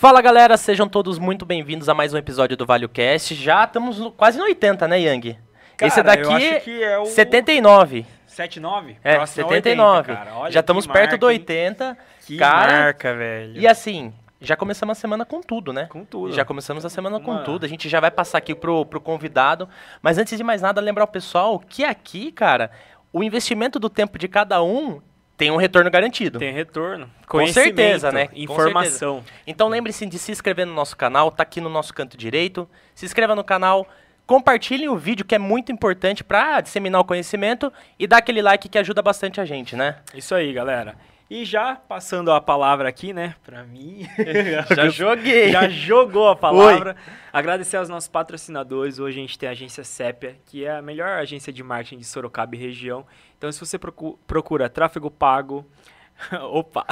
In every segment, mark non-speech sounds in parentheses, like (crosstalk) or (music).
Fala galera, sejam todos muito bem-vindos a mais um episódio do ValioCast. Já estamos no- quase no 80, né, Yang? Cara, Esse daqui eu acho que é o 79. 79? É, Próximo ao 79. 80, cara. Olha Já estamos que perto do marca, hein? 80. Que Cara, marca, velho. E assim, já começamos a semana com tudo, né? Com tudo. Já começamos a semana com Uma- tudo. A gente já vai passar aqui pro, pro convidado. Mas antes de mais nada, lembrar o pessoal que aqui, cara, o investimento do tempo de cada um tem um retorno garantido. Tem retorno. Com certeza, né? Informação. Então lembre-se de se inscrever no nosso canal, tá aqui no nosso canto direito. Se inscreva no canal, compartilhem o vídeo que é muito importante para disseminar o conhecimento e dá aquele like que ajuda bastante a gente, né? Isso aí, galera. E já passando a palavra aqui, né, pra mim. (laughs) Já (laughs) joguei. Já jogou a palavra. Agradecer aos nossos patrocinadores. Hoje a gente tem a agência Sépia, que é a melhor agência de marketing de Sorocaba e região. Então, se você procu- procura tráfego pago, (laughs) opa,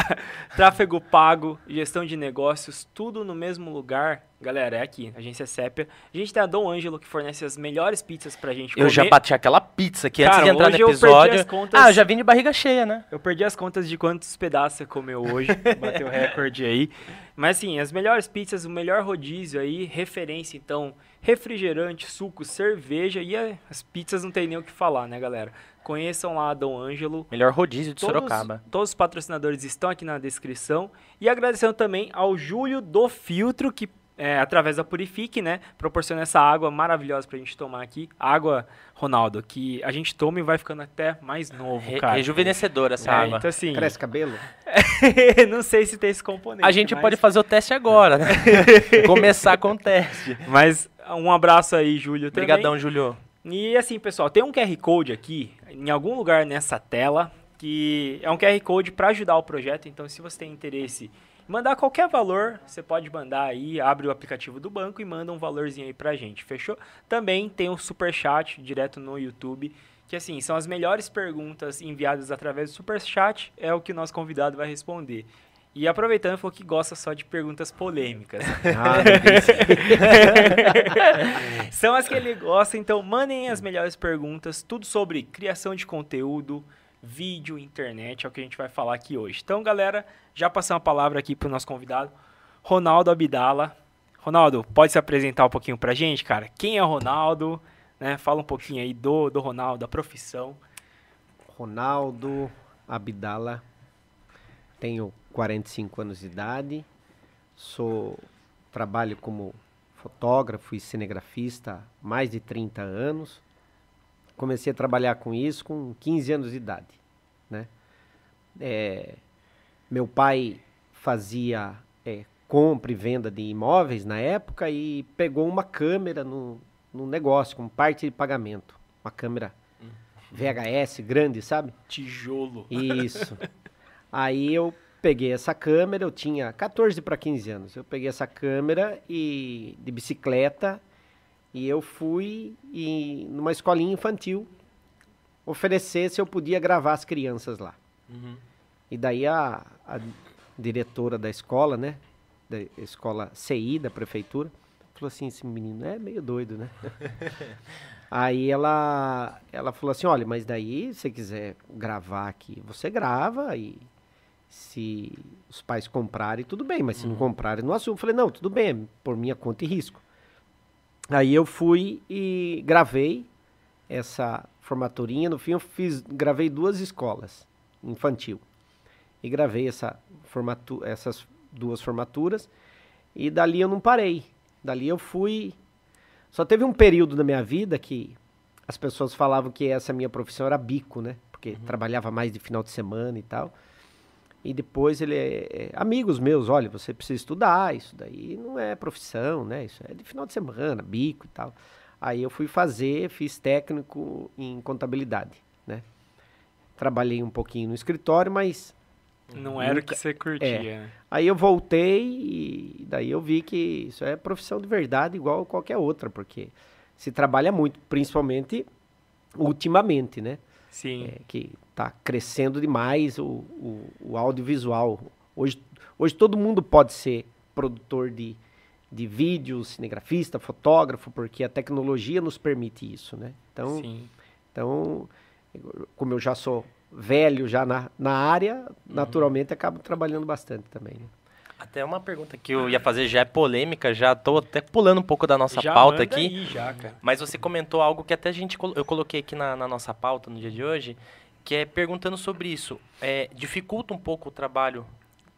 tráfego pago, gestão de negócios, tudo no mesmo lugar, galera, é aqui, agência Sépia. A gente tem a Dom Ângelo, que fornece as melhores pizzas pra gente Eu comer. já bati aquela pizza aqui antes de entrar no eu episódio. as contas. Ah, eu já vim de barriga cheia, né? Eu perdi as contas de quantos pedaços você comeu hoje, (laughs) bateu recorde aí. Mas assim, as melhores pizzas, o melhor rodízio aí, referência então, refrigerante, suco, cerveja e as pizzas não tem nem o que falar, né, galera? Conheçam lá a Dom Ângelo. Melhor rodízio de Todos, Sorocaba. todos os patrocinadores estão aqui na descrição. E agradecendo também ao Júlio do Filtro, que é, através da Purifique, né, proporciona essa água maravilhosa pra gente tomar aqui. Água, Ronaldo, que a gente toma e vai ficando até mais novo, Re- cara. rejuvenescedora essa É, água. então assim, Cresce cabelo? (laughs) não sei se tem esse componente. A gente mas- pode fazer o teste agora, né? (laughs) Começar com o teste. Mas um abraço aí, Júlio. Obrigadão, Julio. E assim, pessoal, tem um QR Code aqui, em algum lugar nessa tela, que é um QR Code para ajudar o projeto. Então, se você tem interesse mandar qualquer valor, você pode mandar aí, abre o aplicativo do banco e manda um valorzinho aí pra gente, fechou? Também tem o Super Chat direto no YouTube, que assim, são as melhores perguntas enviadas através do Super Chat, é o que o nosso convidado vai responder. E aproveitando, falou que gosta só de perguntas polêmicas. (laughs) Ah. São as que ele gosta, então mandem as melhores perguntas, tudo sobre criação de conteúdo, vídeo, internet, é o que a gente vai falar aqui hoje. Então, galera, já passando a palavra aqui pro nosso convidado, Ronaldo Abdala. Ronaldo, pode se apresentar um pouquinho pra gente, cara? Quem é o Ronaldo? Né? Fala um pouquinho aí do, do Ronaldo, da profissão. Ronaldo Abdala, tenho 45 anos de idade, sou trabalho como fotógrafo e cinegrafista há mais de 30 anos. Comecei a trabalhar com isso com 15 anos de idade, né? É, meu pai fazia é, compra e venda de imóveis na época e pegou uma câmera no, no negócio, como parte de pagamento. Uma câmera VHS grande, sabe? Tijolo. Isso. (laughs) Aí eu peguei essa câmera, eu tinha 14 para 15 anos. Eu peguei essa câmera e de bicicleta e eu fui e, numa escolinha infantil oferecer se eu podia gravar as crianças lá. E daí a, a diretora da escola, né? Da escola CI da prefeitura, falou assim, esse menino é meio doido, né? (laughs) Aí ela, ela falou assim, olha, mas daí se você quiser gravar aqui, você grava e se os pais comprarem, tudo bem, mas se não comprarem, não assumo. Eu falei, não, tudo bem, é por minha conta e risco. Aí eu fui e gravei essa formaturinha, no fim eu fiz, gravei duas escolas infantil. E gravei essa formatu essas duas formaturas e dali eu não parei. Dali eu fui só teve um período na minha vida que as pessoas falavam que essa minha profissão era bico, né? Porque trabalhava mais de final de semana e tal. E depois ele é, é, amigos meus, olha, você precisa estudar, isso daí não é profissão, né? Isso é de final de semana, bico e tal. Aí eu fui fazer, fiz técnico em contabilidade, né? Trabalhei um pouquinho no escritório, mas Não era o que você curtia, né? Aí eu voltei e daí eu vi que isso é profissão de verdade igual qualquer outra, porque se trabalha muito, principalmente ultimamente, né? Sim. É, que está crescendo demais o, o, o audiovisual. Hoje, hoje todo mundo pode ser produtor de, de vídeo, cinegrafista, fotógrafo, porque a tecnologia nos permite isso, né? Então, Sim. então como eu já sou velho já na, na área, naturalmente acabo trabalhando bastante também. Né? Até uma pergunta que eu ia fazer já é polêmica, já tô até pulando um pouco da nossa já pauta aqui. Aí, já, cara. Mas você comentou algo que até a gente eu coloquei aqui na, na nossa pauta no dia de hoje, que é perguntando sobre isso. É, dificulta um pouco o trabalho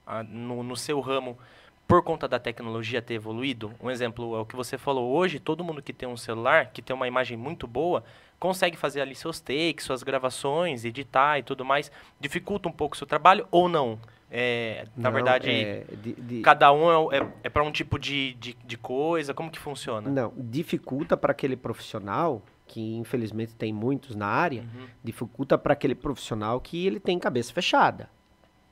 ah, no, no seu ramo por conta da tecnologia ter evoluído? Um exemplo é o que você falou hoje, todo mundo que tem um celular, que tem uma imagem muito boa, consegue fazer ali seus takes, suas gravações, editar e tudo mais. Dificulta um pouco o seu trabalho ou não? É, na Não, verdade, é, de- de- cada um é, é, para um tipo de, de, de coisa? Como que funciona? Não, dificulta para aquele profissional, que infelizmente tem muitos na área, Uhum. dificulta para aquele profissional que ele tem cabeça fechada,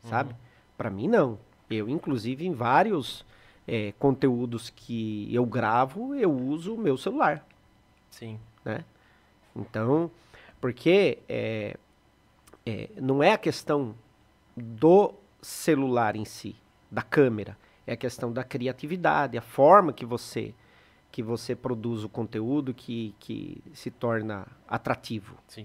sabe? Para mim, não. Eu, inclusive, em vários eh, conteúdos que eu gravo, eu uso o meu celular. Sim. Então, porque é, é, não é a questão do celular em si, da câmera, é a questão da criatividade, a forma que você que você produz o conteúdo que, que se torna atrativo. Sim.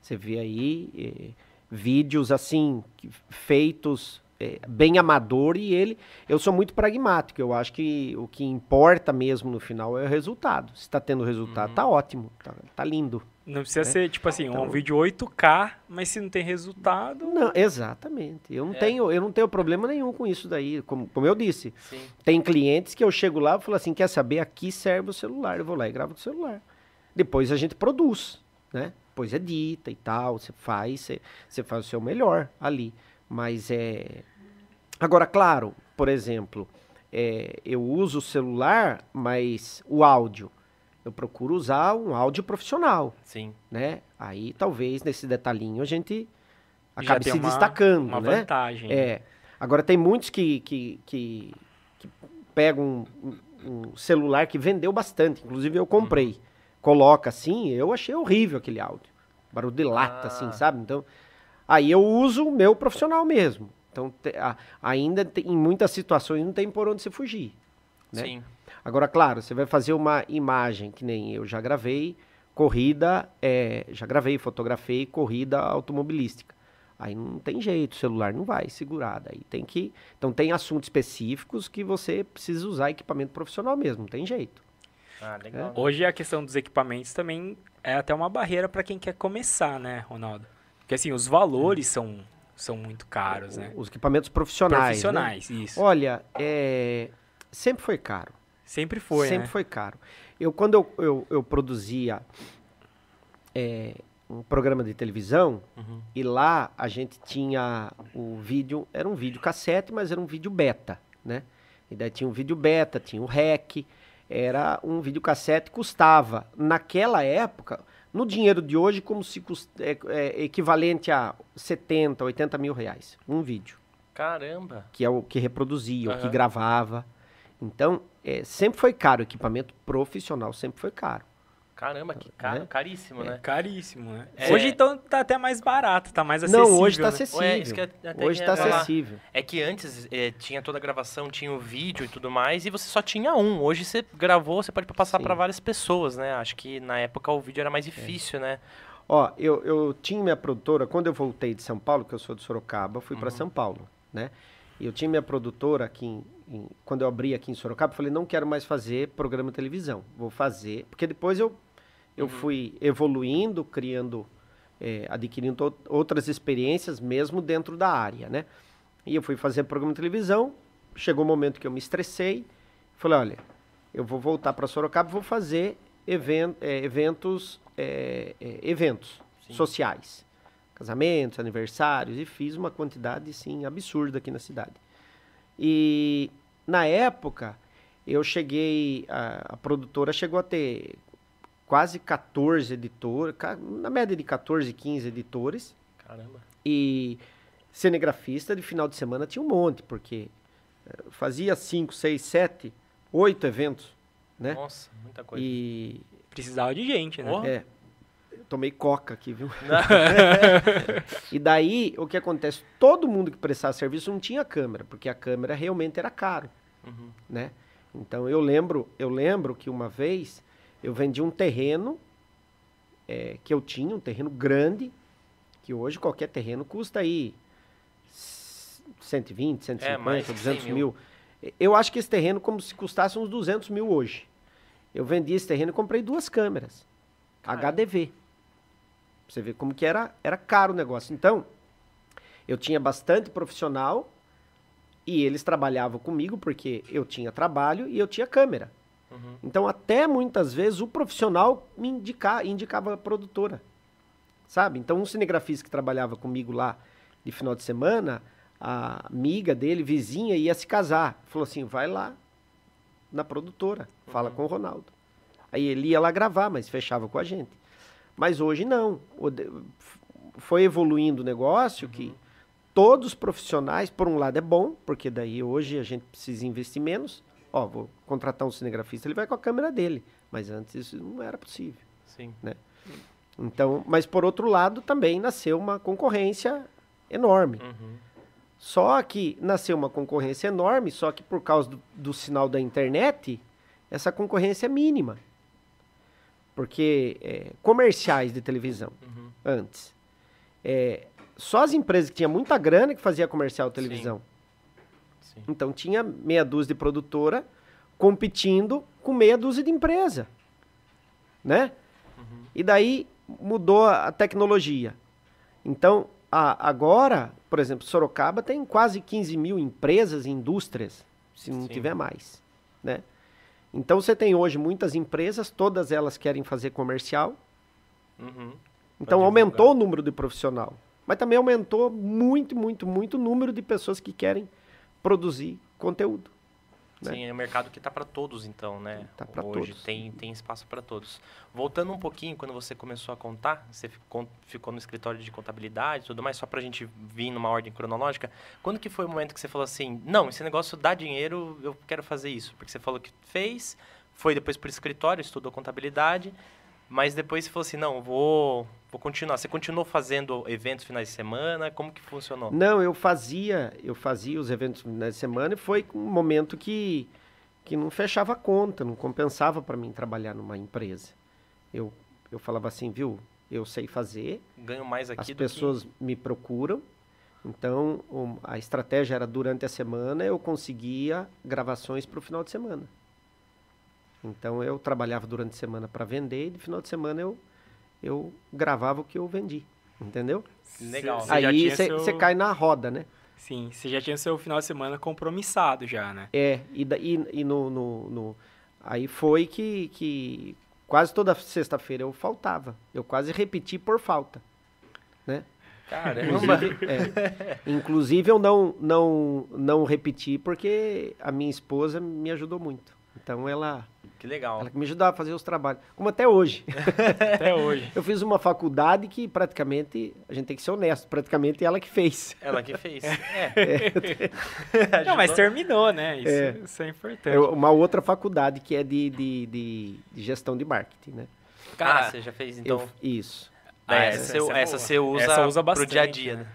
Você vê aí eh, vídeos assim que- feitos bem amador e ele. Eu sou muito pragmático. Eu acho que o que importa mesmo no final é o resultado. Se está tendo resultado, Uhum. tá ótimo, tá, tá lindo. Não precisa É. ser, tipo assim, um Então- vídeo 8K, mas se não tem resultado. Não, exatamente. Eu não É. tenho, eu não tenho problema nenhum com isso daí. Como, como eu disse, Sim. tem clientes que eu chego lá e falo assim, quer saber? Aqui serve o celular. Eu vou lá e gravo do celular. Depois a gente produz, né? Depois edita e tal, você faz, você, você faz o seu melhor ali. Mas é. Agora, claro, por exemplo, é, eu uso o celular, mas o áudio. Eu procuro usar um áudio profissional, Sim. né? Aí talvez nesse detalhinho a gente acabe se uma- destacando, Uma né? vantagem. né? É. Agora tem muitos que, que, que, que pegam um, um celular que vendeu bastante. Inclusive eu comprei. Coloca assim, eu achei horrível aquele áudio. Barulho de lata, Ah. assim, sabe? Então, aí eu uso o meu profissional mesmo. Então, te- a- ainda tem- em muitas situações não tem por onde você fugir. né? Sim. Agora, claro, você vai fazer uma imagem, que nem eu já gravei, corrida, é, já gravei, fotografei corrida automobilística. Aí não tem jeito, o celular não vai segurar. Daí tem que. Então tem assuntos específicos que você precisa usar equipamento profissional mesmo, não tem jeito. Ah, legal. Hoje a questão dos equipamentos também é até uma barreira para quem quer começar, né, Ronaldo? Porque assim, os valores são, são muito caros, né? Os equipamentos profissionais. né? Profissionais, isso. Olha, é, sempre foi caro. Sempre foi, Sempre né? foi caro. Eu, quando eu, eu, eu produzia é, um programa de televisão, Uhum. e lá a gente tinha o vídeo, era um vídeo cassete, mas era um vídeo beta, né? E daí tinha um vídeo beta, tinha o REC, era um vídeo cassete, custava, naquela época, no dinheiro de hoje, como se é, é equivalente a 70, 80 mil reais, um vídeo Caramba. que é o que reproduzia, o que gravava. Então, é, sempre foi caro, o equipamento profissional sempre foi caro. Caramba, que caro, Né? caríssimo, É né? caríssimo, né? É. Hoje então tá até mais barato, tá mais acessível. Não, hoje está né? acessível. Ué, isso que eu até hoje está falar. acessível. É que antes eh, tinha toda a gravação, tinha o vídeo e tudo mais, e você só tinha um. Hoje você gravou, você pode passar para várias pessoas, né? Acho que na época o vídeo era mais difícil, né? Ó, eu, eu tinha minha produtora, quando eu voltei de São Paulo, que eu sou de Sorocaba, fui para Uhum. São Paulo, né? E eu tinha minha produtora aqui, em- em- quando eu abri aqui em Sorocaba, eu falei, não quero mais fazer programa de televisão, vou fazer, porque depois eu, eu Uhum. fui evoluindo, criando, eh, adquirindo ou- outras experiências mesmo dentro da área, né? E eu fui fazer programa de televisão, chegou o momento que eu me estressei, falei, olha, eu vou voltar para Sorocaba, e vou fazer even- eh, eventos, eh, eh, eventos Sim. sociais, casamentos, aniversários, e fiz uma quantidade, sim, absurda aqui na cidade. E na época, eu cheguei, a, a produtora chegou a ter quase 14 editores, na média de 14, 15 editores, Caramba. e cinegrafista de final de semana tinha um monte, porque eh, fazia 5, 6, 7, 8 eventos, né? Nossa, muita coisa. E Precisava de gente, né? Oh. é, tomei coca aqui, viu? (laughs) E daí, o que acontece? Todo mundo que prestava serviço não tinha câmera, porque a câmera realmente era caro, Uhum. né? Então eu lembro, eu lembro que uma vez eu vendi um terreno eh, que eu tinha, um terreno grande, que hoje qualquer terreno custa aí s- 120, 150, É, mais de 200 100 mil. Eu acho que esse terreno como se custasse uns 200 mil hoje. Eu vendi esse terreno e comprei duas câmeras. Caramba. HDV. Pra Você vê como que era, era caro o negócio. Então, eu tinha bastante profissional e eles trabalhavam comigo porque eu tinha trabalho e eu tinha câmera. Uhum. Então, até muitas vezes o profissional me indica, indicava a produtora. Sabe? Então, um cinegrafista que trabalhava comigo lá de final de semana, a amiga dele, vizinha, ia se casar. Falou assim: vai lá na produtora, fala Uhum. com o Ronaldo. Aí ele ia lá gravar, mas fechava com a gente. Mas hoje não. Foi evoluindo o negócio que todos os profissionais, por um lado é bom, porque daí hoje a gente precisa investir menos. Ó, vou contratar um cinegrafista, ele vai com a câmera dele. Mas antes isso não era possível. Sim. Então, mas por outro lado também nasceu uma concorrência enorme. Uhum. Só que nasceu uma concorrência enorme, só que por causa do, do sinal da internet, essa concorrência é mínima. Porque é, comerciais de televisão, Uhum. antes, é, só as empresas que tinham muita grana que fazia comercial de televisão. Sim. Então tinha meia dúzia de produtora competindo com meia dúzia de empresa, né? Uhum. E daí mudou a tecnologia. Então, a- agora, por exemplo, Sorocaba tem quase 15 mil empresas e indústrias, se não Sim. tiver mais, né? Então, você tem hoje muitas empresas, todas elas querem fazer comercial. Uhum. Então, aumentou o número de profissional. Mas também aumentou muito, muito, muito o número de pessoas que querem produzir conteúdo. né? Sim, é um mercado que tá para todos, então, né? Tá pra Hoje todos. tem, tem espaço para todos. Voltando um pouquinho, quando você começou a contar, você ficou, ficou no escritório de contabilidade e tudo mais, só pra gente vir numa ordem cronológica. Quando que foi o momento que você falou assim, não, esse negócio dá dinheiro, eu quero fazer isso? Porque você falou que fez, foi depois pro escritório, estudou contabilidade, mas depois você falou assim, não, vou, vou continuar. Você continuou fazendo eventos finais de semana? Como que funcionou? Não, eu fazia, eu fazia os eventos na semana e foi um momento que, que não fechava a conta, não compensava para mim trabalhar numa empresa. Eu, eu falava assim, viu, eu sei fazer, Ganho mais aqui as pessoas me procuram, então um, a estratégia era durante a semana eu conseguia gravações para o final de semana. Então eu trabalhava durante a semana para vender e no final de semana eu, eu gravava o que eu vendi, entendeu? Legal. Já Aí você seu- cai na roda, né? Sim, você já tinha seu final de semana compromissado já, né? É, e, da- e, e no, no, no- Aí foi que, que quase toda sexta-feira eu faltava. Eu quase repeti por falta. Né? Caramba! Inclusive, é, inclusive eu não, não, não repeti porque a minha esposa me ajudou muito. Então ela, Que legal. ela que me ajudava a fazer os trabalhos. Como até hoje. (laughs) Até hoje. Eu fiz uma faculdade que praticamente, a gente tem que ser honesto, praticamente ela que fez. Ela que fez. (laughs) É. (laughs) Não, mas terminou, né? Isso É. é, isso é importante. É uma outra faculdade que é de, de, de, de gestão de marketing, né? ah, você já fez então. Eu- isso. Ah, Ah, essa, essa- você- essa é essa você usa, Essa usa pro dia a bastante, dia, né? né?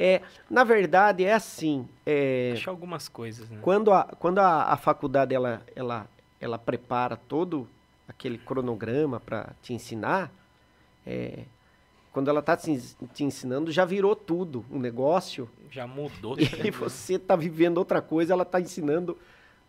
É, na verdade, é assim. é, Deixa algumas coisas, né? quando a, quando a, a faculdade ela, ela, ela prepara todo aquele cronograma para te ensinar, é, quando ela está te, ens- te ensinando, já virou tudo um negócio. Já mudou. (laughs) E você está vivendo outra coisa, ela está ensinando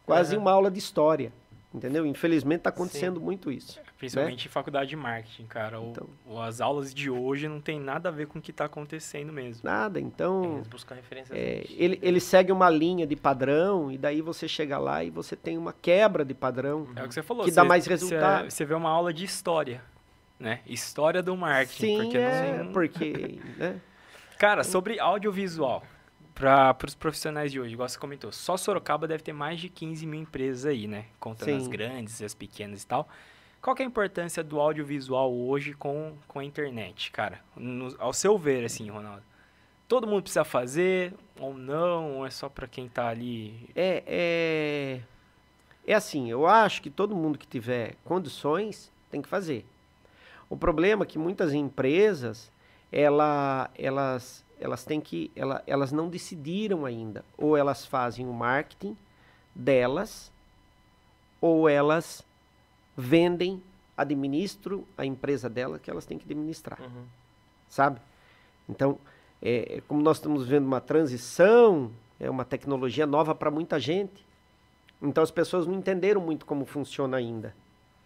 quase Aham. uma aula de história. Entendeu? Infelizmente está acontecendo muito isso. Principalmente em faculdade de marketing, cara. Então. o- as aulas de hoje não tem nada a ver com o que está acontecendo mesmo. Nada, então. Eles buscam referências. É, ele, ele segue uma linha de padrão e daí você chega lá e você tem uma quebra de padrão. É o que você falou. Que dá você- mais você- resultado. Você vê uma aula de história, né? História do marketing. Sim, porque é, não... porque... (laughs) Né? Cara, sobre audiovisual, para os profissionais de hoje, igual você comentou, só Sorocaba deve ter mais de 15 mil empresas aí, né? Contando Sim. as grandes e as pequenas e tal. Qual que é a importância do audiovisual hoje com, com a internet, cara? No- ao seu ver, assim, Ronaldo. Todo mundo precisa fazer ou não? Ou é só para quem tá ali? É, é, é assim, eu acho que todo mundo que tiver condições tem que fazer. O problema é que muitas empresas, ela, elas, elas têm que, ela, elas não decidiram ainda. Ou elas fazem o marketing delas, ou elas vendem, administram a empresa dela que elas têm que administrar Uhum. sabe? Então, é, como nós estamos vendo uma transição, é uma tecnologia nova para muita gente. Então as pessoas não entenderam muito como funciona ainda,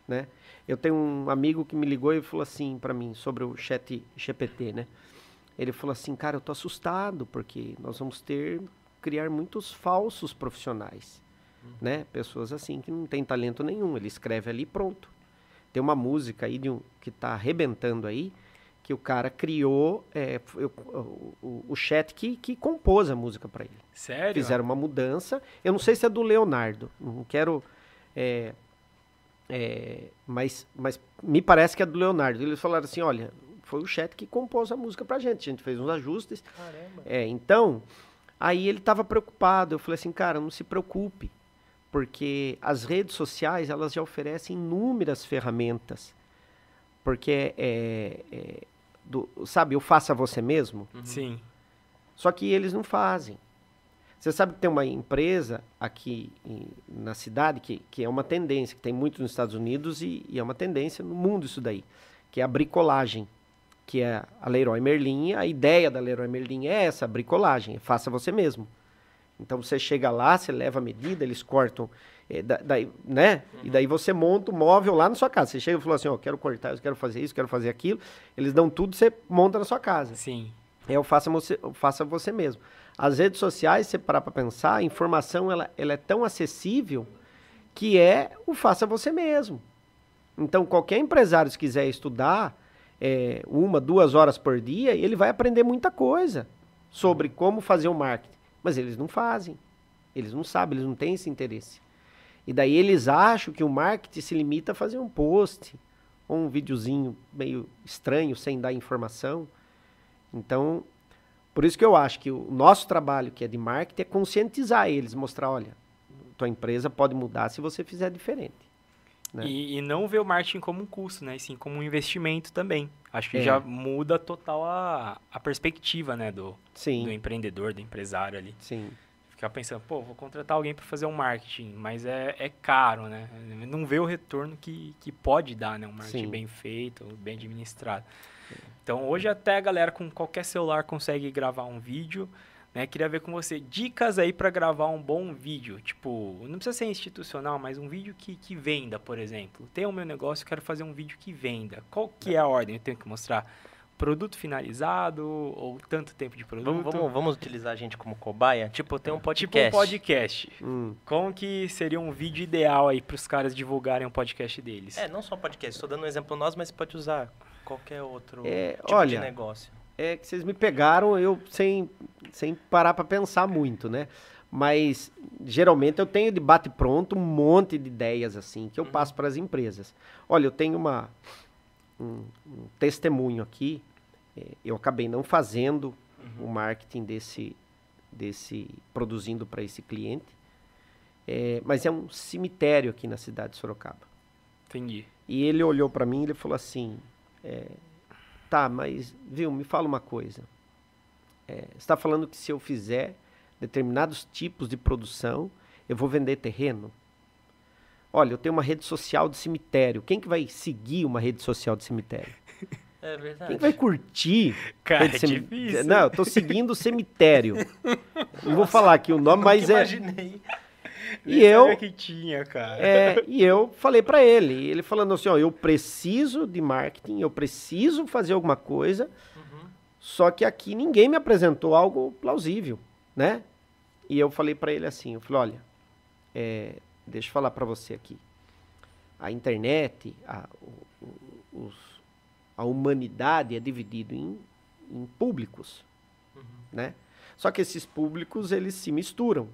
né? Eu tenho um amigo que me ligou e falou assim para mim sobre o chat GPT, né? Ele falou assim, cara, eu tô assustado porque nós vamos ter criar muitos falsos profissionais, uhum. né? Pessoas assim que não tem talento nenhum, ele escreve ali pronto. Tem uma música aí de um, que tá arrebentando aí, que o cara criou é, eu, o, o, chat que, que compôs a música para ele. Sério? Fizeram uma mudança. Eu não sei se é do Leonardo. Não quero é, é, mas, mas me parece que é do Leonardo. Eles falaram assim: olha, foi o chat que compôs a música pra gente. A gente fez uns ajustes. Caramba. É, então, aí ele estava preocupado. Eu falei assim, cara, não se preocupe. Porque as redes sociais, elas já oferecem inúmeras ferramentas. Porque é, é do, sabe, eu faço a você mesmo. Uhum. Sim. Só que eles não fazem. Você sabe que tem uma empresa aqui em, na cidade que, que é uma tendência, que tem muito nos Estados Unidos e, e, é uma tendência no mundo isso daí, que é a bricolagem, que é a Leroy Merlin. A ideia da Leroy Merlin é essa, a bricolagem, é faça você mesmo. Então você chega lá, você leva a medida, eles cortam, é, da, daí, né? Uhum. E daí você monta o móvel lá na sua casa. Você chega e fala assim, ó, oh, quero cortar, eu quero fazer isso, quero fazer aquilo. Eles dão tudo, você monta na sua casa. Sim. É o faça você, faça você mesmo. As redes sociais, se parar para pensar, a informação ela, ela é tão acessível que é o faça você mesmo. Então, qualquer empresário que quiser estudar é, uma, duas horas por dia, ele vai aprender muita coisa sobre como fazer o marketing. Mas eles não fazem. Eles não sabem, eles não têm esse interesse. E daí eles acham que o marketing se limita a fazer um post ou um videozinho meio estranho, sem dar informação. Então, por isso que eu acho que o nosso trabalho, que é de marketing, é conscientizar eles, mostrar, olha, tua empresa pode mudar se você fizer diferente. Né? E, e, não ver o marketing como um custo, né? E sim como um investimento também. Acho que é. já muda total a, a perspectiva, né? Do, sim. do empreendedor, do empresário ali. Sim. Ficar pensando, pô, vou contratar alguém para fazer um marketing, mas é, é caro, né? Não vê o retorno que, que pode dar, né? Um marketing sim. bem feito, bem administrado. Então hoje até a galera com qualquer celular consegue gravar um vídeo. Né? Queria ver com você dicas aí para gravar um bom vídeo. Tipo, não precisa ser institucional, mas um vídeo que, que venda, por exemplo. Tem o meu negócio, quero fazer um vídeo que venda. Qual que é a ordem? Eu tenho que mostrar produto finalizado ou tanto tempo de produto? Vamos, vamos, vamos utilizar a gente como cobaia? Tipo, tem um podcast. Tipo um podcast. Hum. Como que seria um vídeo ideal aí para os caras divulgarem um podcast deles? É, não só podcast. Estou dando um exemplo nós, mas pode usar qualquer outro é, tipo olha, de negócio. É que vocês me pegaram eu sem, sem parar para pensar muito, né? Mas geralmente eu tenho de bate pronto um monte de ideias assim que eu uhum. passo para as empresas. Olha, eu tenho uma um, um testemunho aqui. É, eu acabei não fazendo uhum. o marketing desse desse produzindo para esse cliente, é, mas é um cemitério aqui na cidade de Sorocaba. Entendi. E ele olhou para mim e ele falou assim: é, tá, mas, viu, me fala uma coisa. É, você está falando que se eu fizer determinados tipos de produção, eu vou vender terreno? Olha, eu tenho uma rede social de cemitério. Quem que vai seguir uma rede social de cemitério? (laughs) É verdade. Quem vai curtir? Cara, é difícil. Não, eu tô seguindo o cemitério. (laughs) Não vou falar aqui o nome, mas é. Imaginei. E eu que tinha, cara. É, e eu falei para ele, ele falando assim, ó, eu preciso de marketing, eu preciso fazer alguma coisa, uhum. só que aqui ninguém me apresentou algo plausível, né? E eu falei para ele assim, eu falei, olha, é, deixa eu falar para você aqui, a internet, a, os, a humanidade é dividida em, em públicos, uhum. né? Só que esses públicos eles se misturam.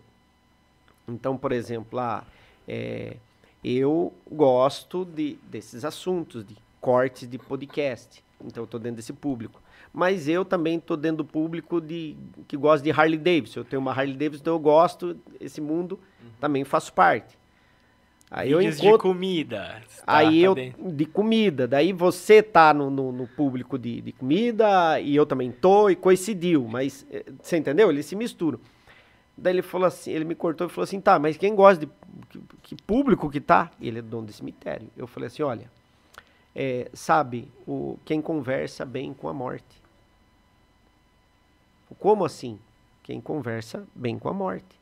Então, por exemplo, ah, é, eu gosto de, desses assuntos, de cortes de podcast. Então, eu estou dentro desse público. Mas eu também estou dentro do público de, que gosta de Harley Davidson. Eu tenho uma Harley Davidson, então eu gosto desse mundo, uhum. também faço parte. Aí eu encontro... de comida. Tá, aí tá eu dentro. de comida. Daí você tá no, no, no, público de, de comida e eu também tô e coincidiu. Mas eh, você entendeu? Eles se misturam. Daí ele falou assim, ele me cortou e falou assim, tá, mas quem gosta de que, que público que tá? Ele é dono de cemitério. Eu falei assim, olha, é, sabe, o, quem conversa bem com a morte. Como assim? Quem conversa bem com a morte.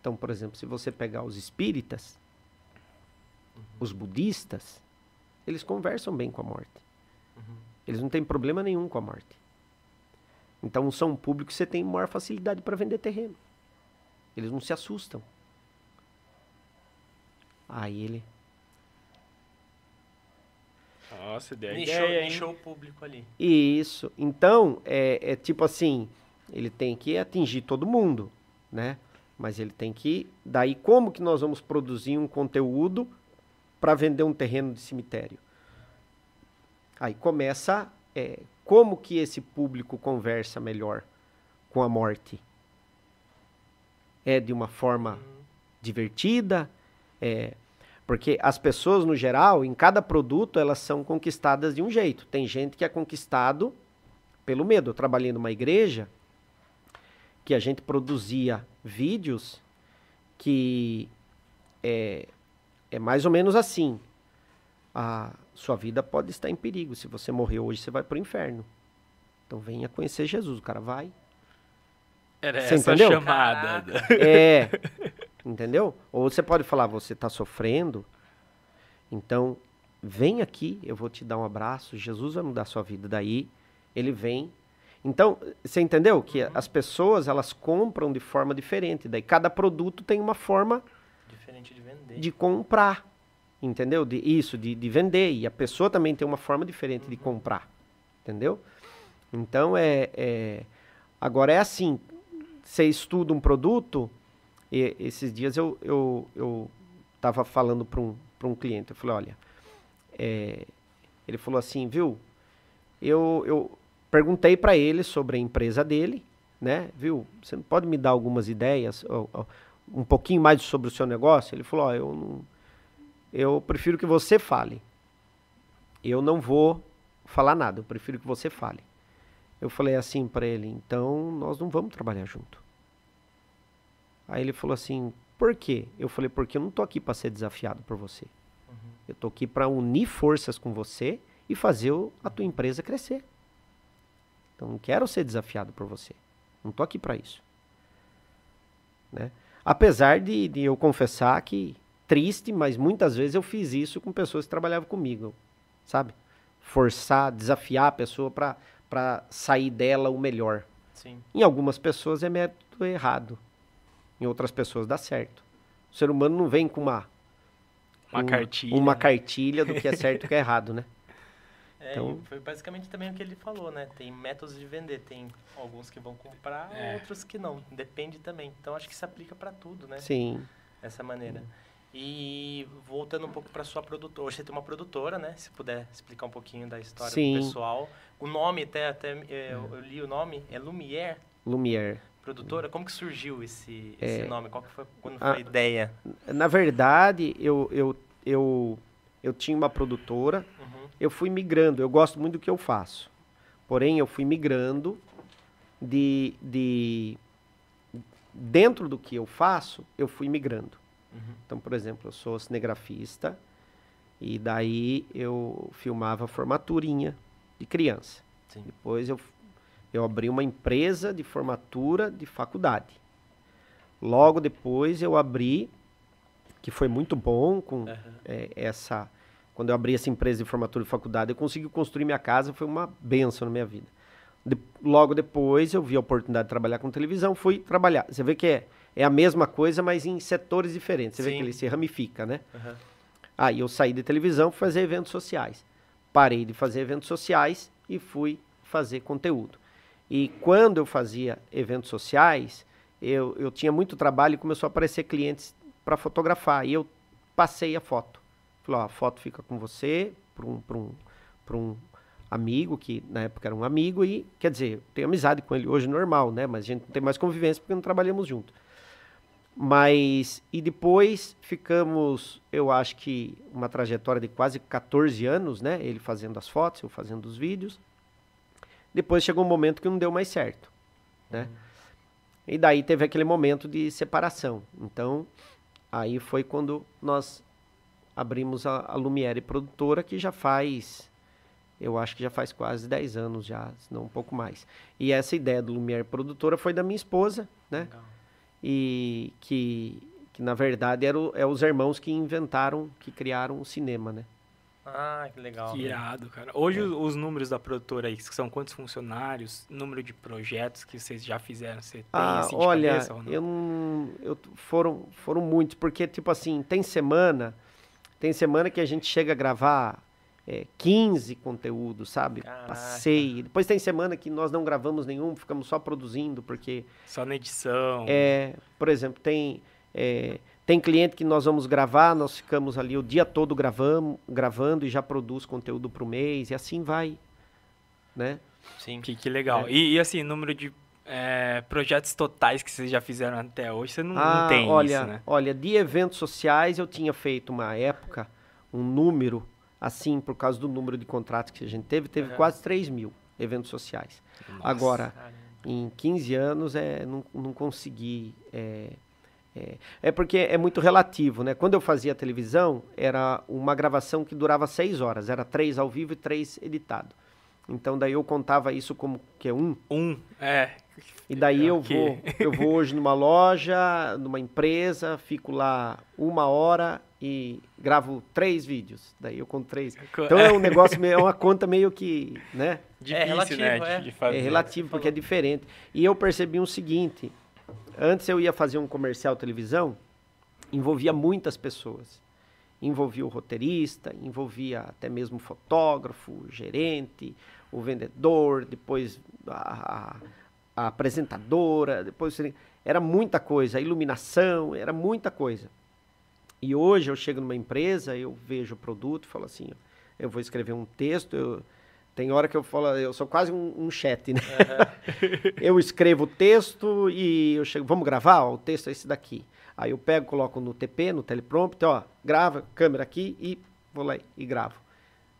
Então, por exemplo, se você pegar os espíritas, os budistas, eles conversam bem com a morte. Eles não têm problema nenhum com a morte. Então, são um público que você tem maior facilidade para vender terreno. Eles não se assustam. Aí ele. Nossa, deu Nichou, ideia, hein? nichou o público ali. Isso. Então, é, é tipo assim, ele tem que atingir todo mundo, né? Mas ele tem que. Daí, como que nós vamos produzir um conteúdo para vender um terreno de cemitério? Aí começa. é, como que esse público conversa melhor com a morte? É de uma forma divertida? É, porque as pessoas, no geral, em cada produto, elas são conquistadas de um jeito. Tem gente que é conquistado pelo medo. Eu trabalhei numa igreja que a gente produzia vídeos que é, é mais ou menos assim. A sua vida pode estar em perigo. Se você morrer hoje, você vai para o inferno. Então venha conhecer Jesus. O cara vai. Era Você essa entendeu? chamada. É. Entendeu? Ou você pode falar, você está sofrendo, então vem aqui, eu vou te dar um abraço, Jesus vai mudar a sua vida. Daí ele vem. Então, você entendeu que as pessoas elas compram de forma diferente. Daí cada produto tem uma forma Diferente de vender. de comprar. Entendeu? De isso, de, de vender. E a pessoa também tem uma forma diferente de comprar. Entendeu? Então é, é- Agora é assim. Você estuda um produto. E esses dias eu eu eu estava falando para um um cliente. Eu falei, olha, é, ele falou assim, viu? Eu eu perguntei para ele sobre a empresa dele, né? Viu? Você pode me dar algumas ideias, ou- ou um pouquinho mais sobre o seu negócio? Ele falou, ó, eu não eu prefiro que você fale. Eu não vou falar nada, eu prefiro que você fale. Eu falei assim para ele, então nós não vamos trabalhar junto. Aí ele falou assim, por quê? Eu falei, porque eu não tô aqui para ser desafiado por você. Eu tô aqui para unir forças com você e fazer o- a tua empresa crescer. Então não quero ser desafiado por você. Não tô aqui para isso. Né? Apesar de, de eu confessar que triste, mas muitas vezes eu fiz isso com pessoas que trabalhavam comigo, sabe? Forçar, desafiar a pessoa para sair dela o melhor. Sim. Em algumas pessoas é método errado, em outras pessoas dá certo. O ser humano não vem com uma Uma com cartilha. uma né? cartilha do que é (laughs) certo e o que é errado, né? É, Então- foi basicamente também o que ele falou, né? Tem métodos de vender, tem alguns que vão comprar, É. outros que não. Depende também. Então acho que se aplica para tudo, né? Sim. Dessa maneira. E voltando um pouco para sua produtora, hoje você tem uma produtora, né? Se puder explicar um pouquinho da história Sim. do pessoal. O nome até, até é, eu, eu li o nome, é Lumière Lumière. Produtora. Como que surgiu esse, esse É. nome? Qual que foi quando Ah. foi a ideia? Na verdade, eu, eu, eu, eu tinha uma produtora, Uhum. eu fui migrando, eu gosto muito do que eu faço. Porém, eu fui migrando de, de dentro do que eu faço, eu fui migrando. Uhum. Então, por exemplo, eu sou cinegrafista e daí eu filmava formaturinha de criança. Sim. Depois eu, eu abri uma empresa de formatura de faculdade. Logo depois eu abri, que foi muito bom com Aham. é, essa. Quando eu abri essa empresa de formatura de faculdade, eu consegui construir minha casa, foi uma benção na minha vida. De- logo depois eu vi a oportunidade de trabalhar com televisão, fui trabalhar. Você vê que é, é a mesma coisa, mas em setores diferentes. Você vê Sim. que ele se ramifica, né? Aham. Aí eu saí de televisão fui fazer eventos sociais. Parei de fazer eventos sociais e fui fazer conteúdo. E quando eu fazia eventos sociais, eu, eu tinha muito trabalho e começou a aparecer clientes para fotografar. E eu passei a foto. Falei, ó, a foto fica com você, para um, pra um, pra um amigo, que na época era um amigo, e quer dizer, eu tenho amizade com ele hoje normal, né? Mas a gente não tem mais convivência porque não trabalhamos junto. Mas, e depois ficamos, eu acho que uma trajetória de quase 14 anos, né? Ele fazendo as fotos, eu fazendo os vídeos. Depois chegou um momento que não deu mais certo, né? E daí teve aquele momento de separação. Então, aí foi quando nós abrimos a, a Lumiere Produtora, que já faz eu acho que já faz quase 10 anos já, se não um pouco mais. E essa ideia do Lumière Produtora foi da minha esposa, né? Legal. E que, que na verdade eram é os irmãos que inventaram, que criaram o cinema, né? Ah, que legal. Que irado, cara. Hoje os, os números da produtora aí, que são quantos funcionários, número de projetos que vocês já fizeram, você tem Ah, assim de olha, cabeça ou não? eu não. Eu, foram, foram muitos, porque, tipo assim, tem semana. Tem semana que a gente chega a gravar é, 15 conteúdos, sabe? Caraca. Passei. Depois tem semana que nós não gravamos nenhum, ficamos só produzindo, porque. Só na edição. É, por exemplo, tem. é, tem cliente que nós vamos gravar, nós ficamos ali o dia todo gravando, gravando e já produz conteúdo para o mês, e assim vai. Né? Sim. Que, que legal. É. E, e, assim, número de é, projetos totais que vocês já fizeram até hoje, você não, não Ah, tem olha, isso, né? olha, de eventos sociais eu tinha feito uma época, um número, assim, por causa do número de contratos que a gente teve, teve Aham. quase 3 mil eventos sociais. Nossa. Agora, Caramba. em 15 anos, é, não, não consegui. É, é, é porque é muito relativo, né? Quando eu fazia televisão, era uma gravação que durava 6 horas, era três ao vivo e três editado. Então daí eu contava isso como que é um, Um, é. e daí eu vou, eu vou hoje numa loja, numa empresa, fico lá uma hora e gravo três vídeos. Daí eu conto três. Então é um (laughs) negócio meio, é uma conta meio que, né? difícil, relativo, né? é. De, de fazer. É relativo porque é diferente. E eu percebi o seguinte: antes eu ia fazer um comercial televisão, envolvia muitas pessoas. Envolvia o roteirista, envolvia até mesmo o fotógrafo, o gerente, o vendedor, depois a, a- apresentadora, depois era muita coisa, a iluminação, era muita coisa. E hoje eu chego numa empresa, eu vejo o produto, falo assim, ó, eu vou escrever um texto, eu, tem hora que eu falo, eu sou quase um, um chat, né? (laughs) eu escrevo o texto e eu chego, vamos gravar? Ó, o texto é esse daqui. Aí eu pego, coloco no TP, no teleprompter, ó, grava, câmera aqui e vou lá e gravo.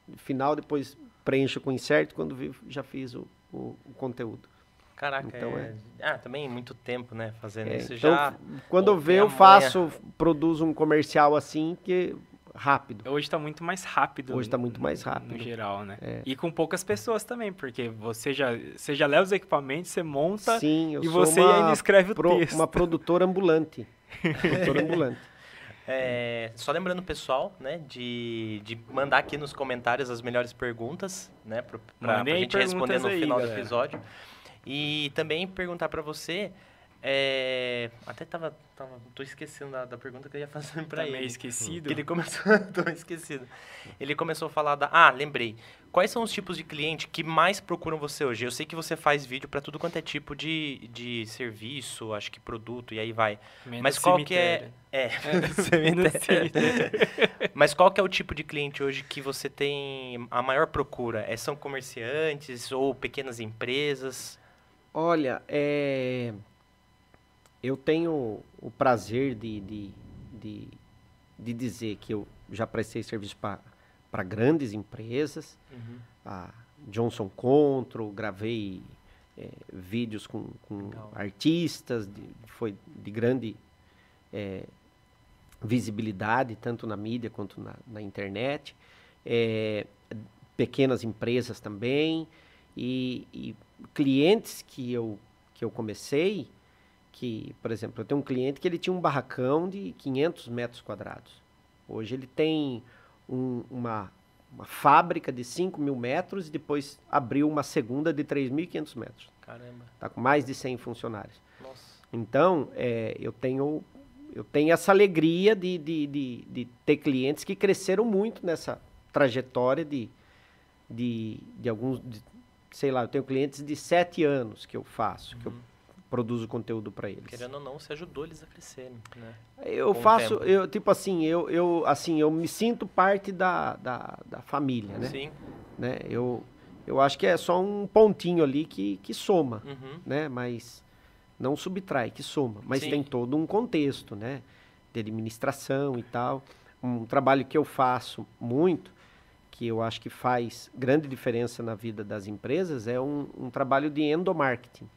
No final, depois preencho com insert quando vi- já fiz o, o- o conteúdo. Caraca, Então, é... Ah, também muito tempo, né, fazendo É, isso então, já... quando eu ver, tem eu faço, produzo um comercial assim, que rápido. Hoje tá muito mais rápido. Hoje tá muito mais rápido. No geral, né? É. E com poucas pessoas também, porque você já, você já leva os equipamentos, você monta Sim, eu e sou você uma ainda escreve o pro- texto. uma produtora ambulante. (laughs) produtora ambulante. É, só lembrando, pessoal, né, de, de mandar aqui nos comentários as melhores perguntas, né, Mandem aí gente responder no aí, final do galera. episódio. E também perguntar pra você, é, até tava, tava, tô esquecendo da, da pergunta que eu ia fazer pra Tá ele. meio esquecido. Que ele começou, (laughs) tô esquecido. Ele começou a falar da, ah, lembrei. Quais são os tipos de cliente que mais procuram você hoje? Eu sei que você faz vídeo pra tudo quanto é tipo de, de serviço, acho que produto e aí vai. Menos Mas qual que é, cemitério. é, (laughs) Menos cemitério. cemitério. Mas qual que é o tipo de cliente hoje que você tem a maior procura? É, são comerciantes ou pequenas empresas? Olha, é, eu tenho o prazer de, de, de, de dizer que eu já prestei serviço para grandes empresas, a Johnson Control, gravei é, vídeos com, com artistas, de, foi de grande é, visibilidade, tanto na mídia quanto na, na internet. É, pequenas empresas também, e, e clientes que eu, que eu comecei, que, por exemplo, eu tenho um cliente que ele tinha um barracão de 500 metros quadrados. Hoje ele tem um- uma, uma fábrica de 5 mil metros e depois abriu uma segunda de 3.500 metros. Caramba, Está com mais de 100 funcionários. nossa. Então, é, eu tenho eu tenho essa alegria de, de, de, de ter clientes que cresceram muito nessa trajetória de, de, de alguns, de- sei lá, eu tenho clientes de sete anos que eu faço, que eu produzo conteúdo para eles. Querendo ou não, você ajudou eles a crescerem, né? Eu com faço, eu, tipo assim, eu, eu, assim, eu me sinto parte da, da, da família, né? Sim. né? Eu, eu acho que é só um pontinho ali que, que soma. Uhum. né? Mas não subtrai, que soma. Mas Sim. tem todo um contexto, né? De administração e tal. Um trabalho que eu faço muito, que eu acho que faz grande diferença na vida das empresas, é um, um trabalho de endomarketing.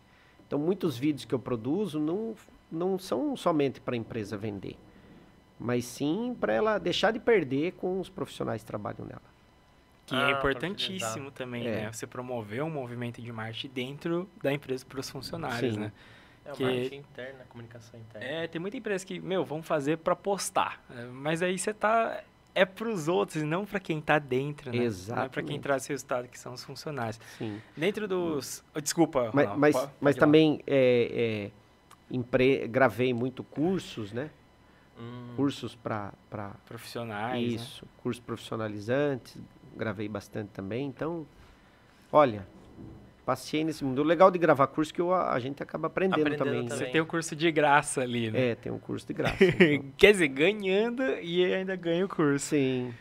Então, muitos vídeos que eu produzo não, não são somente para a empresa vender, mas sim para ela deixar de perder com os profissionais que trabalham nela. Que Ah, é importantíssimo também, É. né? Você promover um movimento de marketing dentro da empresa para os funcionários, Sim. né? É Que- marketing interno, a comunicação interna. É, tem muita empresa que, meu, vão fazer para postar. É, Mas aí você tá. É para os outros e não para quem tá dentro, né? Não é para quem traz resultado, que são os funcionários. Sim. Dentro dos. oh, Desculpa, Mas, Ronaldo, mas, pode- mas pode lá. também é, é, empre- gravei muito cursos, né? Hum, Cursos para Profissionais. né? isso, cursos profissionalizantes, gravei bastante também. Então, olha, passei nesse mundo. O legal de gravar curso é que eu- a gente acaba aprendendo, Aprendendo também. né? também. Você tem o curso de graça ali, né? É, tem um curso de graça. então. (laughs) Quer dizer, ganhando e ainda ganha o curso. Sim.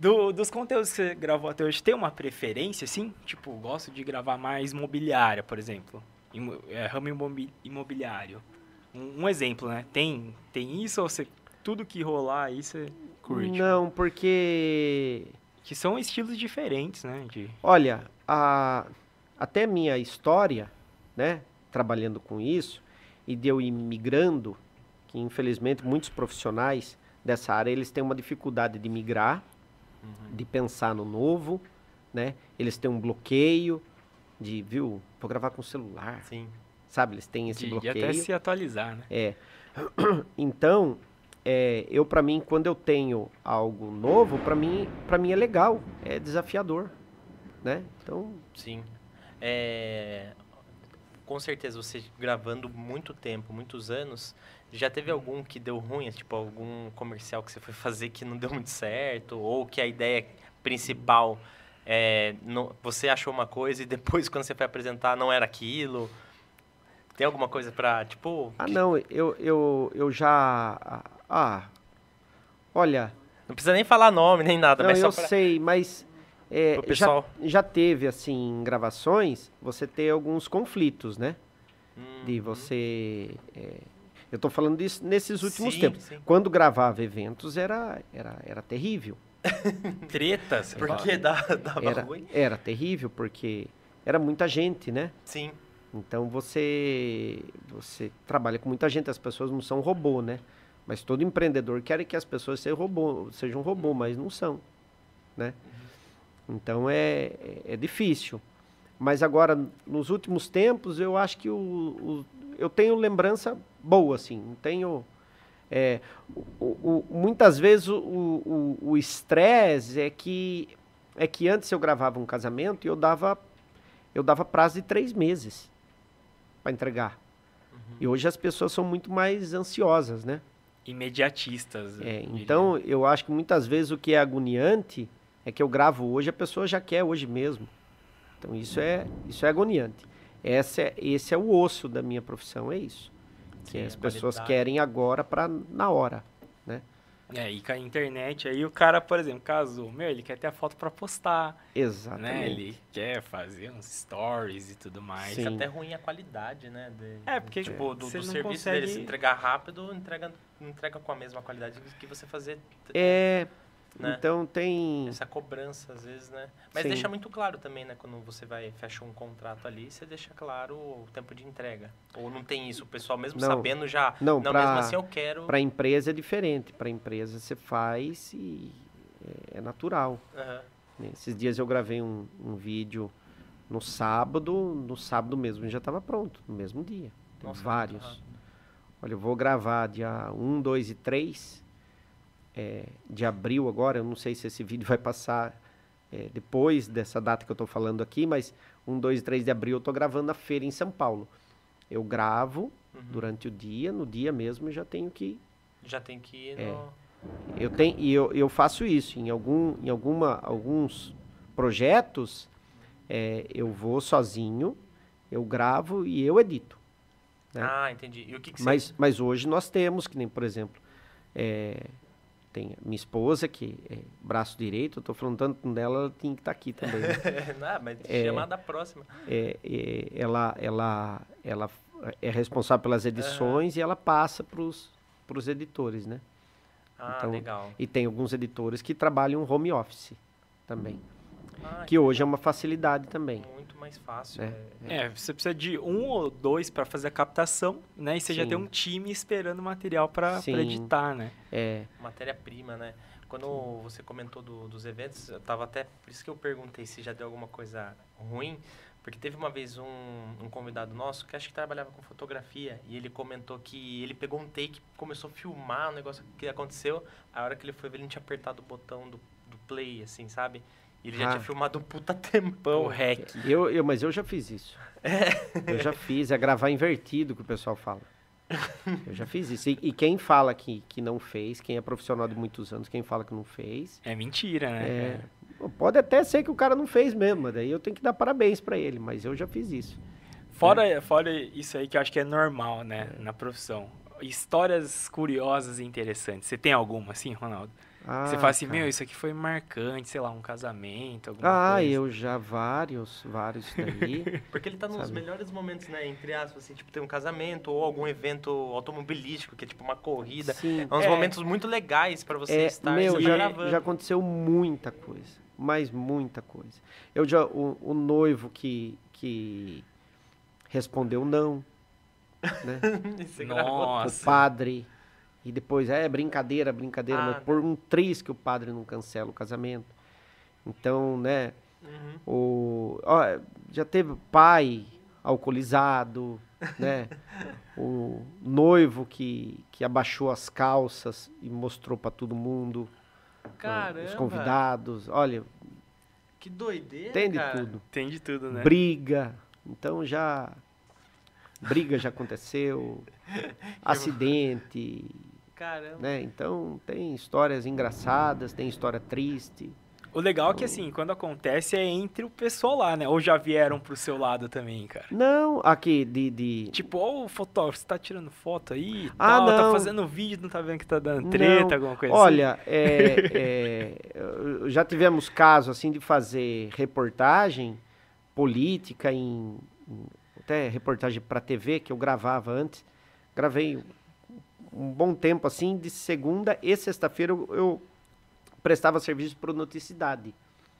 Do- dos conteúdos que você gravou até hoje, tem uma preferência, assim? Tipo, gosto de gravar mais imobiliária, por exemplo. Imo- é, ramo imobi- imobiliário. Um, um exemplo, né? Tem, tem isso ou você, tudo que rolar aí você curte? Não, porque Que são estilos diferentes, né? De, Olha, a, até minha história, né, trabalhando com isso, e de eu ir migrando, que infelizmente muitos profissionais dessa área, eles têm uma dificuldade de migrar, de pensar no novo, né, eles têm um bloqueio de, viu, vou gravar com celular, Sim. sabe, eles têm esse de, bloqueio. até se atualizar, né? É. (clears throat) Então, é, eu para mim, quando eu tenho algo novo, para mim, para mim é legal, é desafiador, né? Então, Sim. É, com certeza, você gravando muito tempo, muitos anos, já teve algum que deu ruim? Tipo, algum comercial que você foi (laughs) fazer que não deu muito certo? Ou que a ideia principal, é, não- você achou uma coisa e depois, (laughs) quando você foi apresentar, não era aquilo? Tem alguma coisa pra, tipo... Ah, não, eu, eu, eu já. Ah, olha, Não precisa nem falar nome, nem nada, não, mas eu só pra... sei, mas é, já, já teve, assim, em gravações, você ter alguns conflitos, né? De Uhum. você. é, eu tô falando disso nesses últimos Sim, tempos. sim. Quando gravava eventos era, era, era terrível. (laughs) Treta, você fala. Porque dá, dava Era, ruim? era terrível, porque era muita gente, né? Sim. Então você você trabalha com muita gente, as pessoas não são robô, né? Mas todo empreendedor quer que as pessoas sejam robô, sejam robô, mas não são, né? Então é, é, é difícil. Mas agora, nos últimos tempos, eu acho que o, o- eu tenho lembrança boa, assim. Tenho. é, o- o- muitas vezes o- estresse é que é que antes eu gravava um casamento e eu dava eu dava prazo de três meses para entregar. E hoje as pessoas são muito mais ansiosas, né? Imediatistas. É, então eu acho que muitas vezes o que é agoniante é que eu gravo hoje, a pessoa já quer hoje mesmo. Então isso é isso é agoniante. Essa é, esse é o osso da minha profissão, é isso. Que Sim, as pessoas qualidade. querem agora para na hora, né? É, e com a internet aí o cara, por exemplo, casou, meu, ele quer ter a foto pra postar, né? Exatamente. Ele quer fazer uns stories e tudo mais. Sim. Fica até ruim a qualidade, né? de- É, porque, tipo, do, do serviço consegue- dele se entregar rápido, entrega, entrega com a mesma qualidade que você fazer É, né? então tem essa cobrança, às vezes, né? Mas Sim. deixa muito claro também, né? Quando você vai fecha um contrato ali, você deixa claro o tempo de entrega. Ou não tem isso, o pessoal mesmo Não. sabendo já, Não, não pra- mesmo assim eu quero... para a empresa é diferente. Para a empresa você faz e é, é natural. Né? Esses dias eu gravei um, um vídeo no sábado, no sábado mesmo já estava pronto, no mesmo dia. Tem Nossa, vários. Olha, eu vou gravar dia 1, 2 e 3 é, de abril agora. Eu não sei se esse vídeo vai passar é, depois dessa data que eu estou falando aqui, mas 1, 2 e 3 de abril eu estou gravando a feira em São Paulo. Eu gravo Uhum. durante o dia, no dia mesmo eu já tenho que Já tem que ir É. no... eu tenho e eu, eu faço isso em algum em alguma alguns projetos é, eu vou sozinho eu gravo e eu edito né? Ah, entendi. E o que, que mas mas hoje nós temos que nem por exemplo é, tem minha esposa que é braço direito eu estou falando tanto dela ela tem que estar aqui também né? (laughs) você... ah, mas É. chamar da próxima. É, é, ela ela ela é responsável pelas edições e ela passa para os editores né Ah, Então, legal. E tem alguns editores que trabalham home office também. Ah, Que hoje é uma facilidade também. muito mais fácil. É. é. É, você precisa de um ou dois para fazer a captação, né? E você já Sim. tem um time esperando material para Sim. editar, né? É, Matéria-prima, né? Quando você comentou do- dos eventos, eu tava até. Por isso que eu perguntei se já deu alguma coisa ruim. Porque teve uma vez um, um convidado nosso que acho que trabalhava com fotografia e ele comentou que ele pegou um take, começou a filmar o negócio que aconteceu. A hora que ele foi ver, ele tinha apertado o botão do, do play, assim, sabe? E ele já Ah. tinha filmado um puta tempão. O REC. Eu, eu, mas eu já fiz isso. Eu já fiz, é gravar invertido que o pessoal fala. Eu já fiz isso. E, e quem fala que, que não fez, quem é profissional de muitos anos, quem fala que não fez, É mentira, né? é, pode até ser que o cara não fez mesmo, mas daí eu tenho que dar parabéns pra ele, mas eu já fiz isso. Fora, fora isso aí que eu acho que é normal, né, na profissão. Histórias curiosas e interessantes. Você tem alguma, assim, Ronaldo? você Ah, fala assim, cara. meu, isso aqui foi marcante, sei lá, um casamento, alguma Ah, coisa. eu já vários, vários daí. (laughs) Porque ele tá nos Sabe? melhores momentos, né? Entre aspas, assim, tipo, tem um casamento ou algum evento automobilístico, que é tipo uma corrida. Sim. É uns É. momentos muito legais pra você É, estar meu, você tá já, gravando. já aconteceu muita coisa, mas muita coisa. Eu já, o, o noivo que, que respondeu não, né? (laughs) Você gravou. o Nossa. padre, e depois, é brincadeira, brincadeira, Ah, mas por um triz que o padre não cancela o casamento. Então, né, Uhum. o, ó, já teve pai alcoolizado, (laughs) né? o noivo que, que abaixou as calças e mostrou para todo mundo, Caramba. os convidados, olha, Que doideira, tem de cara. tudo. Tem de tudo, né? Briga, então já briga já aconteceu, (laughs) acidente, Caramba. né? Então tem histórias engraçadas, tem história triste. O legal é que, assim, quando acontece é entre o pessoal lá, né? Ou já vieram pro seu lado também, cara. Não, aqui de, de Tipo, ó, o fotógrafo, você tá tirando foto aí Ah, tal, tá não. fazendo vídeo, não tá vendo que tá dando treta, Não. alguma coisa assim? Olha, é, (laughs) é, eu- já tivemos casos assim de fazer reportagem política em, em- até reportagem para TV que eu gravava antes. Gravei um bom tempo assim, de segunda e sexta-feira eu, eu prestava serviço para Noticidade.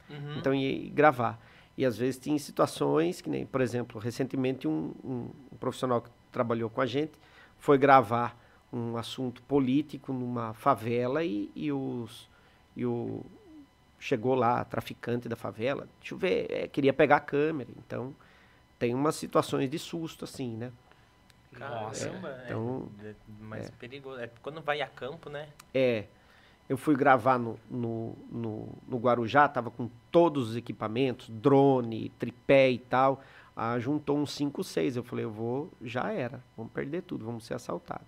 Uhum. Então ia ia gravar. E às vezes tinha situações que nem, por exemplo, recentemente um, um- um profissional que trabalhou com a gente foi gravar um assunto político numa favela e, e os e o chegou lá traficante da favela, deixa eu ver, é, queria pegar a câmera. Então tem umas situações de susto assim, né? Caramba, é, então, é mais perigoso. É quando vai a campo, né? É, eu fui gravar no, no, no, no Guarujá, tava com todos os equipamentos, drone, tripé e tal. Ah, juntou uns 5, 6. Eu falei, eu vou, já era, vamos perder tudo, vamos ser assaltados.